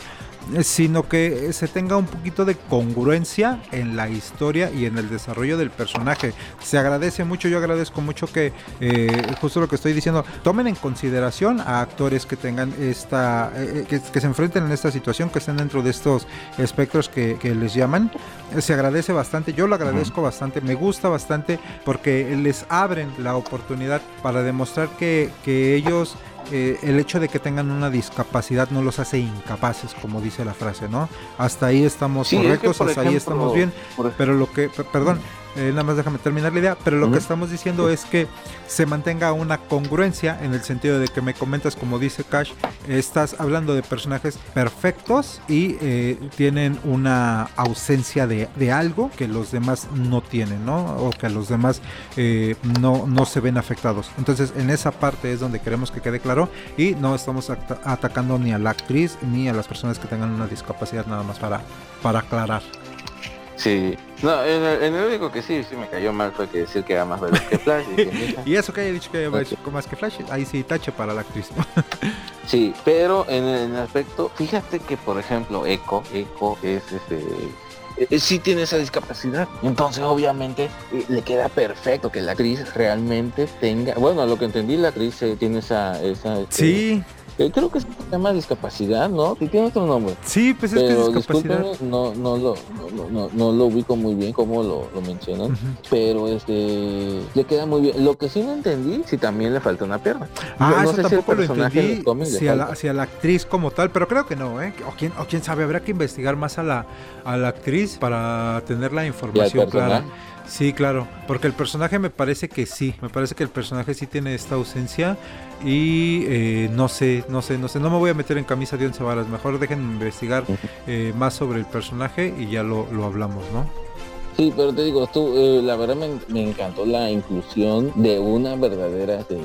eh, sino que se tenga un poquito de congruencia en la historia y en el desarrollo del personaje. Se agradece mucho, yo agradezco mucho que eh, justo lo que estoy diciendo, tomen en consideración a actores que tengan esta, eh, que, que se enfrenten en esta situación, que estén dentro de estos espectros que, que les llaman. Eh, Se agradece bastante, yo lo agradezco bastante, me gusta bastante porque les abren la oportunidad para demostrar que, que ellos eh, el hecho de que tengan una discapacidad no los hace incapaces, como dice la frase, ¿no? Hasta ahí estamos Sí, es que, correctos, hasta ahí estamos bien, pero lo que, per- perdón, eh, nada más déjame terminar la idea, pero lo que estamos diciendo es que se mantenga una congruencia en el sentido de que me comentas, como dice Cash, estás hablando de personajes perfectos y eh, tienen una ausencia de, de algo que los demás no tienen, ¿no? O que los demás eh, no, no se ven afectados. Entonces, en esa parte es donde queremos que quede claro y no estamos ata- atacando ni a la actriz ni a las personas que tengan una discapacidad, nada más para, para aclarar. Sí no en el, en el único que sí sí me cayó mal fue que decir que era más veloz que Flash dije, "Mija". Y eso que haya dicho que Ok. hecho más que Flash, ahí sí tache para la actriz. Sí, pero en el, en el aspecto, fíjate que por ejemplo Echo, Echo es este eh, sí tiene esa discapacidad. Entonces obviamente eh, le queda perfecto que la actriz realmente tenga, bueno, lo que entendí la actriz eh, tiene esa, esa este, Sí, eh, creo que se llama discapacidad, ¿no? Sí tiene otro nombre. sí, pues es que Pero es discapacidad. no, no, lo, no, no, no lo ubico muy bien como lo, lo mencionan, pero este le queda muy bien. Lo que sí no entendí, si también le falta una pierna. Ah, no eso sé si el tampoco lo personaje en entendí. Si a, la, si a la actriz como tal, pero creo que no, ¿eh? O quién, o quién sabe, habrá que investigar más a la, a la actriz para tener la Y información clara. Sí, claro, porque el personaje me parece que sí, me parece que el personaje sí tiene esta ausencia y eh, no sé, no sé, no sé, no me voy a meter en camisa de once varas, mejor dejen investigar eh, más sobre el personaje y ya lo, lo hablamos, ¿no? Sí, pero te digo, tú, eh, la verdad me, encantó la inclusión de una verdadera este,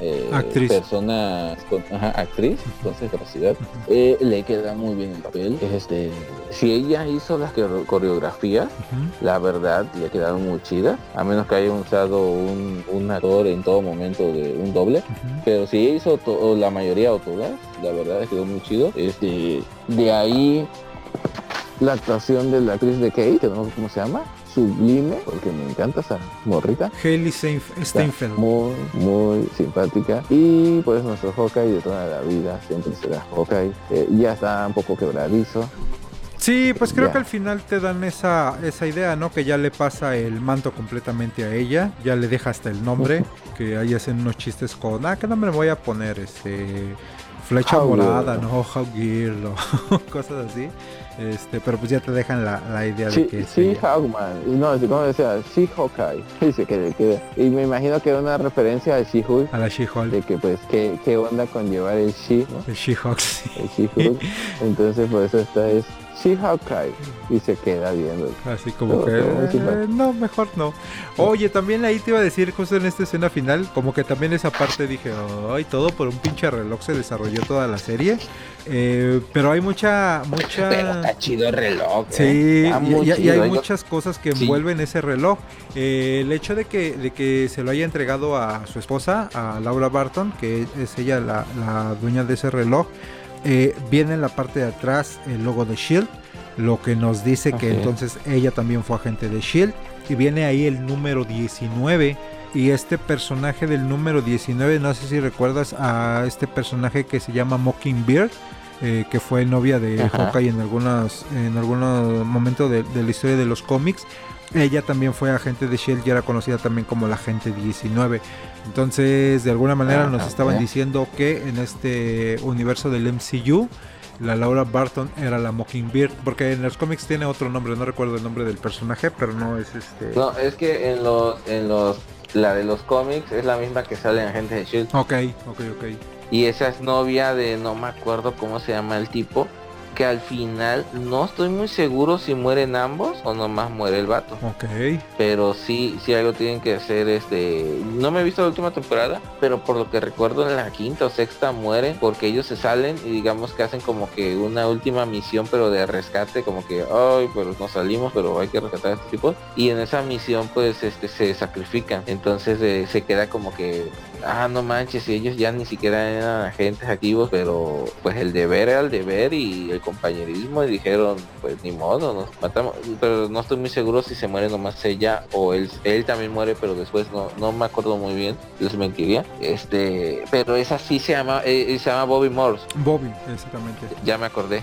eh, actriz. persona, con, actriz con discapacidad. Eh, le queda muy bien el papel. Este, si ella hizo las coreografías, la verdad le quedaron muy chidas, a menos que haya usado un, actor en todo momento de un doble. Pero si ella hizo la mayoría o todas, la verdad quedó muy chido. Este, de ahí la actuación de la actriz de Kate, que no sé cómo se llama, sublime, porque me encanta esa morrita. Hailey Steinfeld. Muy, muy simpática. Y pues nuestro Hawkeye de toda la vida siempre será Hawkeye. Eh, ya está un poco quebradizo. Sí, pues creo que al final te dan esa, esa idea, ¿no? Que ya le pasa el manto completamente a ella, ya le deja hasta el nombre, que ahí hacen unos chistes con, ah, ¿qué nombre voy a poner? Este, flecha morada, ¿no? How o cosas así. Este, pero pues ya te dejan la, la idea de que sí, Hawkman, no, como decía, sí Hawkeye, dice que, y me imagino que era una referencia a She-Hulk, a la She-Hulk, de que pues qué, qué onda con llevar el She, el She-Hulk, el She-Hulk, entonces por eso esta es sí Hawkeye y se queda viendo. Así como que eh, no, mejor no. Oye, también ahí te iba a decir justo en esta escena final, como que también esa parte dije, ay, todo por un pinche reloj se desarrolló toda la serie. Eh, pero hay mucha, mucha. Pero está chido el reloj. Sí, y, hay muchas cosas que envuelven ese reloj. Eh, el hecho de que, de que se lo haya entregado a su esposa, a Laura Barton, que es ella la, la dueña de ese reloj. Eh, viene en la parte de atrás el logo de Shield, lo que nos dice que entonces ella también fue agente de Shield. Y viene ahí el número 19. Y este personaje del número 19, no sé si recuerdas a este personaje que se llama Mockingbird. Eh, que fue novia de Hawkeye en algunos, en algunos momentos de, de, la historia de los cómics. Ella también fue agente de Shield y era conocida también como la agente 19. Entonces, de alguna manera nos estaban diciendo que en este universo del MCU, la Laura Barton era la Mockingbird, porque en los cómics tiene otro nombre, no recuerdo el nombre del personaje, pero no es este. No, es que en los, en los, la de los cómics es la misma que sale en Agentes de Shield. Ok, ok, ok. Y esa es novia de no me acuerdo cómo se llama el tipo, que al final no estoy muy seguro si mueren ambos o nomás muere el vato. Ok. Pero sí, sí algo tienen que hacer este. No me he visto la última temporada, pero por lo que recuerdo en la quinta o sexta mueren porque ellos se salen y digamos que hacen como que una última misión pero de rescate, como que ay pues nos salimos pero hay que rescatar a este tipo. Y en esa misión pues este se sacrifican. Entonces eh, se queda como que ah, no manches, ellos ya ni siquiera eran agentes activos, pero pues el deber era el deber y el compañerismo y dijeron, pues ni modo, nos matamos, pero no estoy muy seguro si se muere nomás ella o él, él también muere, pero después no, no me acuerdo muy bien, les mentiría, este, pero esa sí se llama, eh, eh, se llama Bobby Morse. Bobby, exactamente. Ya me acordé.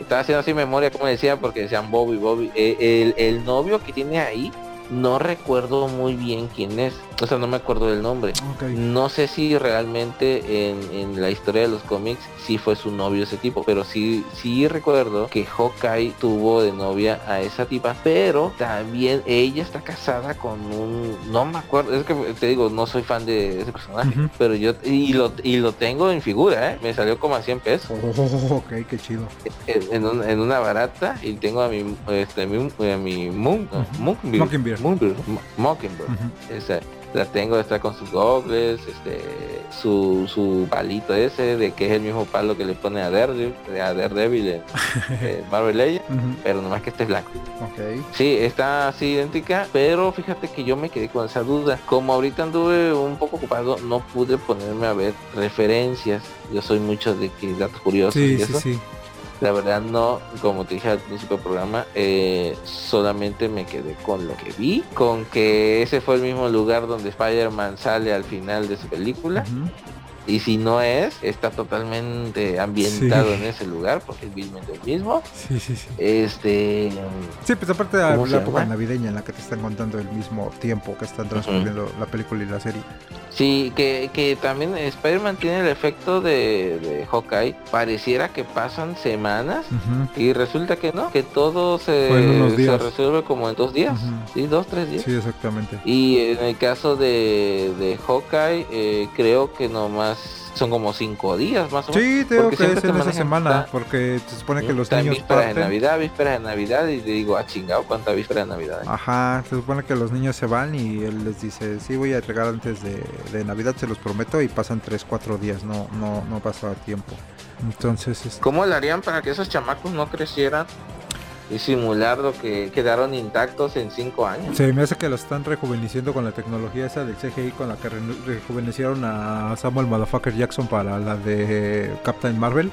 Estaba haciendo así memoria, como decía, porque decían Bobby, Bobby. Eh, el, el novio que tiene ahí, no recuerdo muy bien quién es. O sea, no me acuerdo del nombre. No sé si realmente en, la historia de los cómics sí fue su novio ese tipo, pero sí, sí recuerdo que Hawkeye tuvo de novia a esa tipa, pero también ella está casada con un, no me acuerdo, es que te digo, no soy fan de ese personaje, pero yo, y lo, y lo tengo en figura, ¿eh? me salió como a 100 pesos. Oh, ok, qué chido. En, una barata y tengo a mi, este, a mi, Moon, Mockingbird. Mockingbird. Esa la tengo, está con sus dobles, este, su, su palito ese, de que es el mismo palo que le pone a Daredevil, a Daredevil en, Marvel Legends, pero nomás que este es blanco. Okay. Sí, está así idéntica, pero fíjate que yo me quedé con esa duda. Como ahorita anduve un poco ocupado, no pude ponerme a ver referencias. Yo soy mucho de que datos curiosos y eso. Sí, sí. La verdad no, como te dije al principio del programa, eh, solamente me quedé con lo que vi, con que ese fue el mismo lugar donde Spider-Man sale al final de su película. Y si no es, está totalmente ambientado en ese lugar, porque es vilmente el mismo. Sí, sí, sí. Este. Sí, pues aparte de la época navideña en la que te están contando el mismo tiempo que están transcurriendo la película y la serie. Sí, que, que también Spider-Man tiene el efecto de, de Hawkeye. Pareciera que pasan semanas y resulta que no, que todo se, se resuelve como en dos días. Ujú. Sí, dos, tres días. Sí, exactamente. Y en el caso de, de Hawkeye, eh, creo que nomás son como cinco días más o menos. Sí, te digo Porque que es en esa semana, porque se supone que los niños vísperas de parten. Navidad, vísperas de Navidad, y le digo, ah, chingado, ¿cuánta víspera de Navidad? hay?". Ajá, se supone que los niños se van y él les dice, sí, voy a entregar antes de, de Navidad, se los prometo, y pasan 3, 4 días, no, no, no pasa tiempo. Entonces, este, ¿Cómo le harían para que esos chamacos no crecieran y simular lo que quedaron intactos en cinco años? se me hace que lo están rejuveneciendo con la tecnología esa del CGI con la que re- rejuvenecieron a Samuel Motherfucker Jackson para la de Captain Marvel.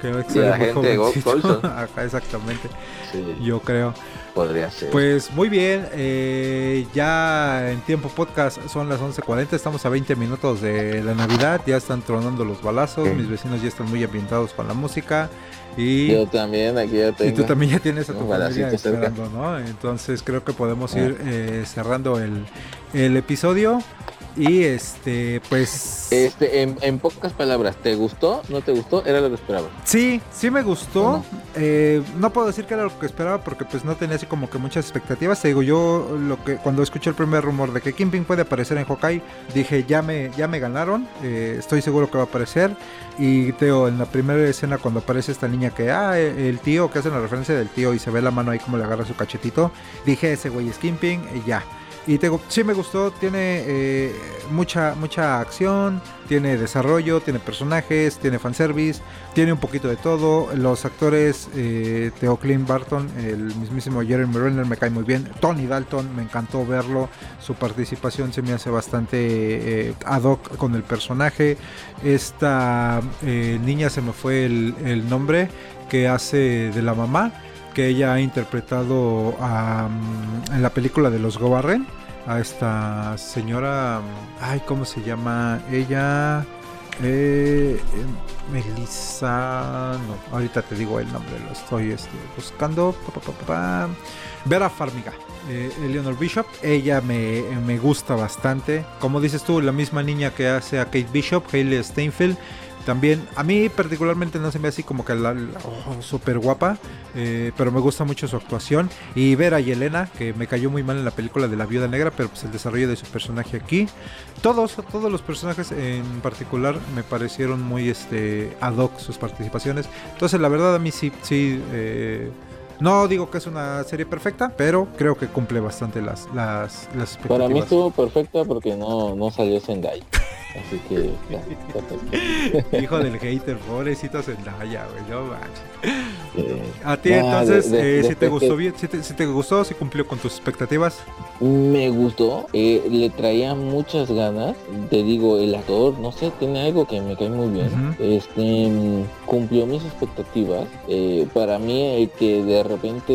Que Y ser la gente de. Ajá, exactamente, Sí, yo creo. podría ser. Pues muy bien, eh, ya en tiempo podcast son las 11.40, estamos a 20 minutos de la Navidad, ya están tronando los balazos, Sí. mis vecinos ya están muy ambientados con la música y, Yo también, aquí ya y tengo. tú también ya tienes a tu familia balacito cerca. esperando, ¿no? Entonces creo que podemos Ah. ir eh, cerrando el, el episodio y este, pues... Este, en, en pocas palabras, ¿te gustó? ¿No te gustó? Era lo que esperaba. Sí, sí me gustó. ¿O no? Eh, no puedo decir que era lo que esperaba porque pues no tenía así como que muchas expectativas. Te digo, yo lo que cuando escuché el primer rumor de que Kingpin puede aparecer en Hawkeye, dije ya me, ya me ganaron. eh, estoy seguro que va a aparecer. Y Teo, en la primera escena cuando aparece esta niña que, ah, el tío, que hace la referencia del tío y se ve la mano ahí como le agarra su cachetito, dije ese güey es Kingpin y ya. Y te sí me gustó, tiene eh, mucha, mucha acción, tiene desarrollo, tiene personajes, tiene fanservice, tiene un poquito de todo. Los actores, eh, Theo Clint Barton, el mismísimo Jeremy Renner me cae muy bien. Tony Dalton, me encantó verlo. Su participación se me hace bastante eh, ad hoc con el personaje. Esta eh, niña se me fue el, el nombre que hace de la mamá que ella ha interpretado en la película de los Gobarren a esta señora ay cómo se llama ella eh, Melissa no ahorita te digo el nombre lo estoy este, buscando pa, pa, pa. Vera Farmiga eh, Eleanor Bishop ella me, me gusta bastante como dices tú la misma niña que hace a Kate Bishop Hailey Steinfeld también, a mí particularmente no se me hace así como que la, la- oh, súper guapa, eh, pero me gusta mucho su actuación. Y ver a Yelena, que me cayó muy mal en la película de la Viuda Negra, pero pues el desarrollo de su personaje aquí. Todos, todos los personajes en particular me parecieron muy este, ad hoc sus participaciones. Entonces, la verdad, a mí sí, sí. eh, no digo que es una serie perfecta, pero creo que cumple bastante las, las, las expectativas. Para mí estuvo perfecta porque no, no salió Zendaya. Así que, ya. Hijo del hater, pobrecito Zendaya, güey, no manches. Eh, A ti, No, entonces, de- de- eh, si te gustó bien, si te, si te gustó, si cumplió con tus expectativas. Me gustó, eh, le traía muchas ganas. Te digo, el actor, no sé, tiene algo que me cae muy bien. Ujú. Este mm, cumplió mis expectativas. Eh, para mí, el que de repente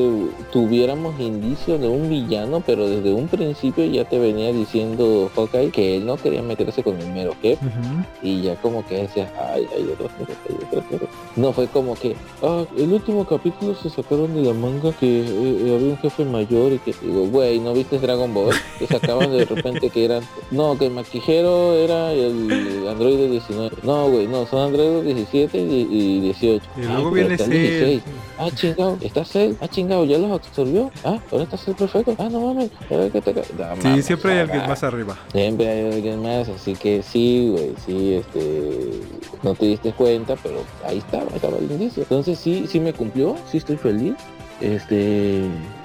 tuviéramos indicios de un villano, pero desde un principio ya te venía diciendo Hawkeye que él no quería meterse con el mero jefe. Ujú. Y ya como que decía, ay, hay hay otros jefes". No fue como que, ah, el último capítulo se sacaron de la manga que eh, había un jefe mayor y que digo, güey, ¿no viste Dragon Ball? Que sacaban de repente que eran, no, que el maquijero era el androide 19. No, güey, no, son androides 17 y, y 18. Y "Ay, luego pero viene está el Cell. 16". Ah, chingado, está Cell. Ah, chingado, ya los absorbió. Ah, ahora está Cell perfecto. Ah, no mames. A ver qué te Da, Sí, mames, siempre hay alguien más arriba. Siempre hay alguien más, así que sí, güey, sí, este, no te diste cuenta, pero ahí estaba, estaba el indicio. Entonces sí, sí me cumplió, sí estoy feliz. Este,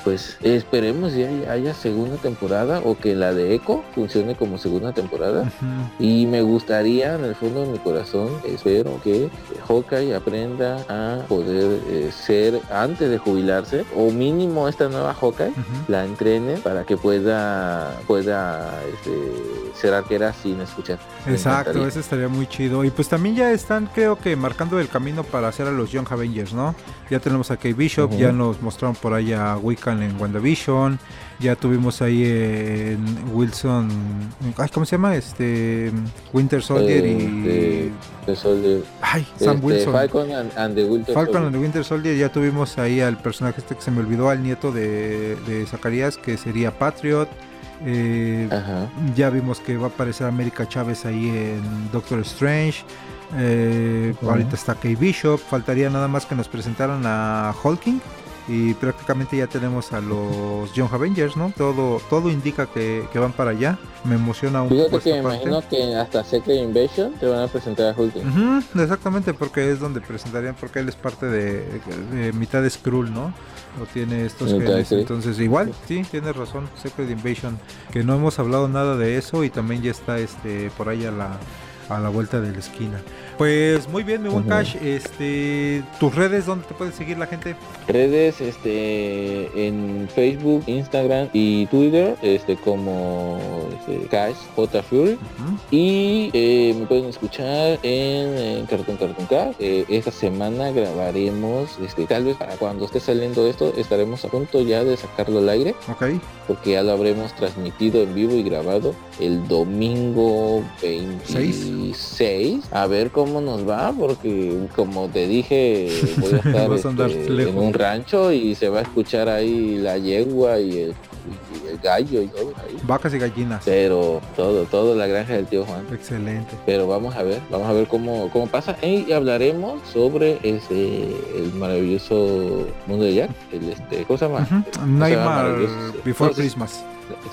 pues esperemos si haya, haya segunda temporada o que la de Echo funcione como segunda temporada. Y me gustaría, en el fondo de mi corazón, espero que Hawkeye aprenda a poder eh, ser antes de jubilarse, o mínimo esta nueva Hawkeye la entrene para que pueda pueda este, ser arquera sin escuchar. Exacto, eso estaría muy chido. Y pues también ya están, creo que, marcando el camino para hacer a los Young Avengers, ¿no? Ya tenemos a Kate Bishop, ya nos mostraron por ahí a Wiccan en WandaVision, ya tuvimos ahí en Wilson, ay, ¿cómo se llama? Este, Winter Soldier y... Este, Soldier- Ay, Sam este, Wilson. Falcon and, and the Winter Falcon Soldier. and the Winter Soldier ya tuvimos ahí al personaje este que se me olvidó, al nieto de, de Zacarías, que sería Patriot. Eh, ya vimos que va a aparecer América Chávez ahí en Doctor Strange. Eh, ahorita está Kay Bishop. Faltaría nada más que nos presentaran a Hulking y prácticamente ya tenemos a los Young Avengers, ¿no? Todo todo indica que, van para allá. Me emociona un Fíjate que me imagino que hasta Secret Invasion te van a presentar a Hulk. exactamente, porque es donde presentarían, porque él es parte de, mitad de Skrull, ¿no? O tiene estos genes, entonces igual, sí, tienes razón, Secret Invasion, que no hemos hablado nada de eso y también ya está este por ahí a la a la vuelta de la esquina. Pues muy bien, mi buen Cash. Este, tus redes, ¿dónde te puede seguir la gente? Redes, este, en Facebook, Instagram y Twitter, este, como este, Cash J Fury. Y eh, me pueden escuchar en, Cartoon Cartoon Cash. Eh, esta semana grabaremos, este, tal vez para cuando esté saliendo esto, estaremos a punto ya de sacarlo al aire. Ok. Porque ya lo habremos transmitido en vivo y grabado el domingo 26 a ver cómo nos va, porque como te dije, voy a estar este, en un rancho y se va a escuchar ahí la yegua y el, gallo y todo ahí. Vacas y gallinas. Pero todo, todo la granja del tío Juan. Excelente. Pero vamos a ver, vamos a ver cómo, cómo pasa. Y hablaremos sobre este el maravilloso mundo de Jack. El este, ¿cómo se llama? Nightmare Before Christmas.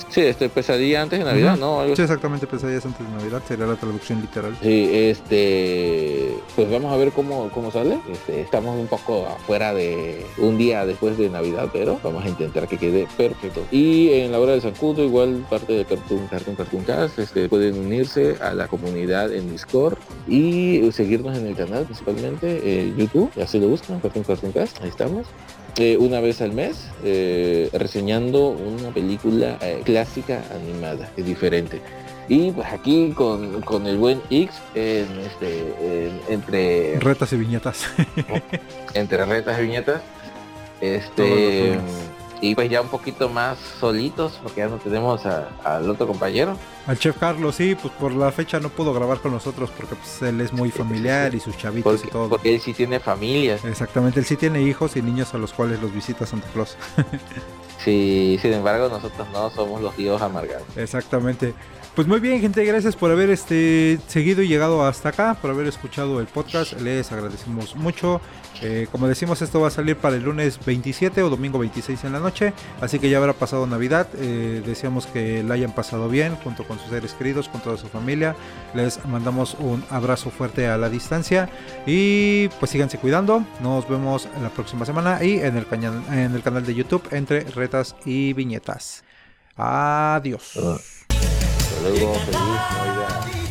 Sí, este, pesadilla antes de Navidad, ¿no? Sí, exactamente, pesadillas antes de Navidad, sería la traducción literal. Sí, este, pues vamos a ver cómo, cómo sale. Este, estamos un poco afuera de un día después de Navidad, pero vamos a intentar que quede perfecto. Y en la hora de Zancudo, igual parte de Cartoon, Cartoon, Cartoon Cast, este, pueden unirse a la comunidad en Discord y seguirnos en el canal, principalmente eh, YouTube, ya se lo buscan, Cartoon, Cartoon Cast, ahí estamos. Eh, una vez al mes eh, reseñando una película eh, clásica animada, es diferente. Y pues aquí con, con el buen X en este entre retas y viñetas. entre retas y viñetas. Este y pues ya un poquito más solitos porque ya no tenemos al otro compañero. Al chef Carlos, sí, pues por la fecha no pudo grabar con nosotros porque pues, él es muy familiar y sus chavitos y todo. Porque él sí tiene familia. Exactamente, él sí tiene hijos y niños a los cuales los visita Santa Claus. sí, sin embargo nosotros no somos los tíos amargados. Exactamente. Pues muy bien, gente, gracias por haber este seguido y llegado hasta acá, por haber escuchado el podcast. Les agradecemos mucho. Eh, como decimos, esto va a salir para el lunes 27 o domingo 26 en la noche, así que ya habrá pasado Navidad. Eh, deseamos que la hayan pasado bien junto con sus seres queridos, con toda su familia. Les mandamos un abrazo fuerte a la distancia y pues síganse cuidando. Nos vemos la próxima semana y en el, en el canal de YouTube entre retas y viñetas. Adiós. Hasta luego, feliz Navidad.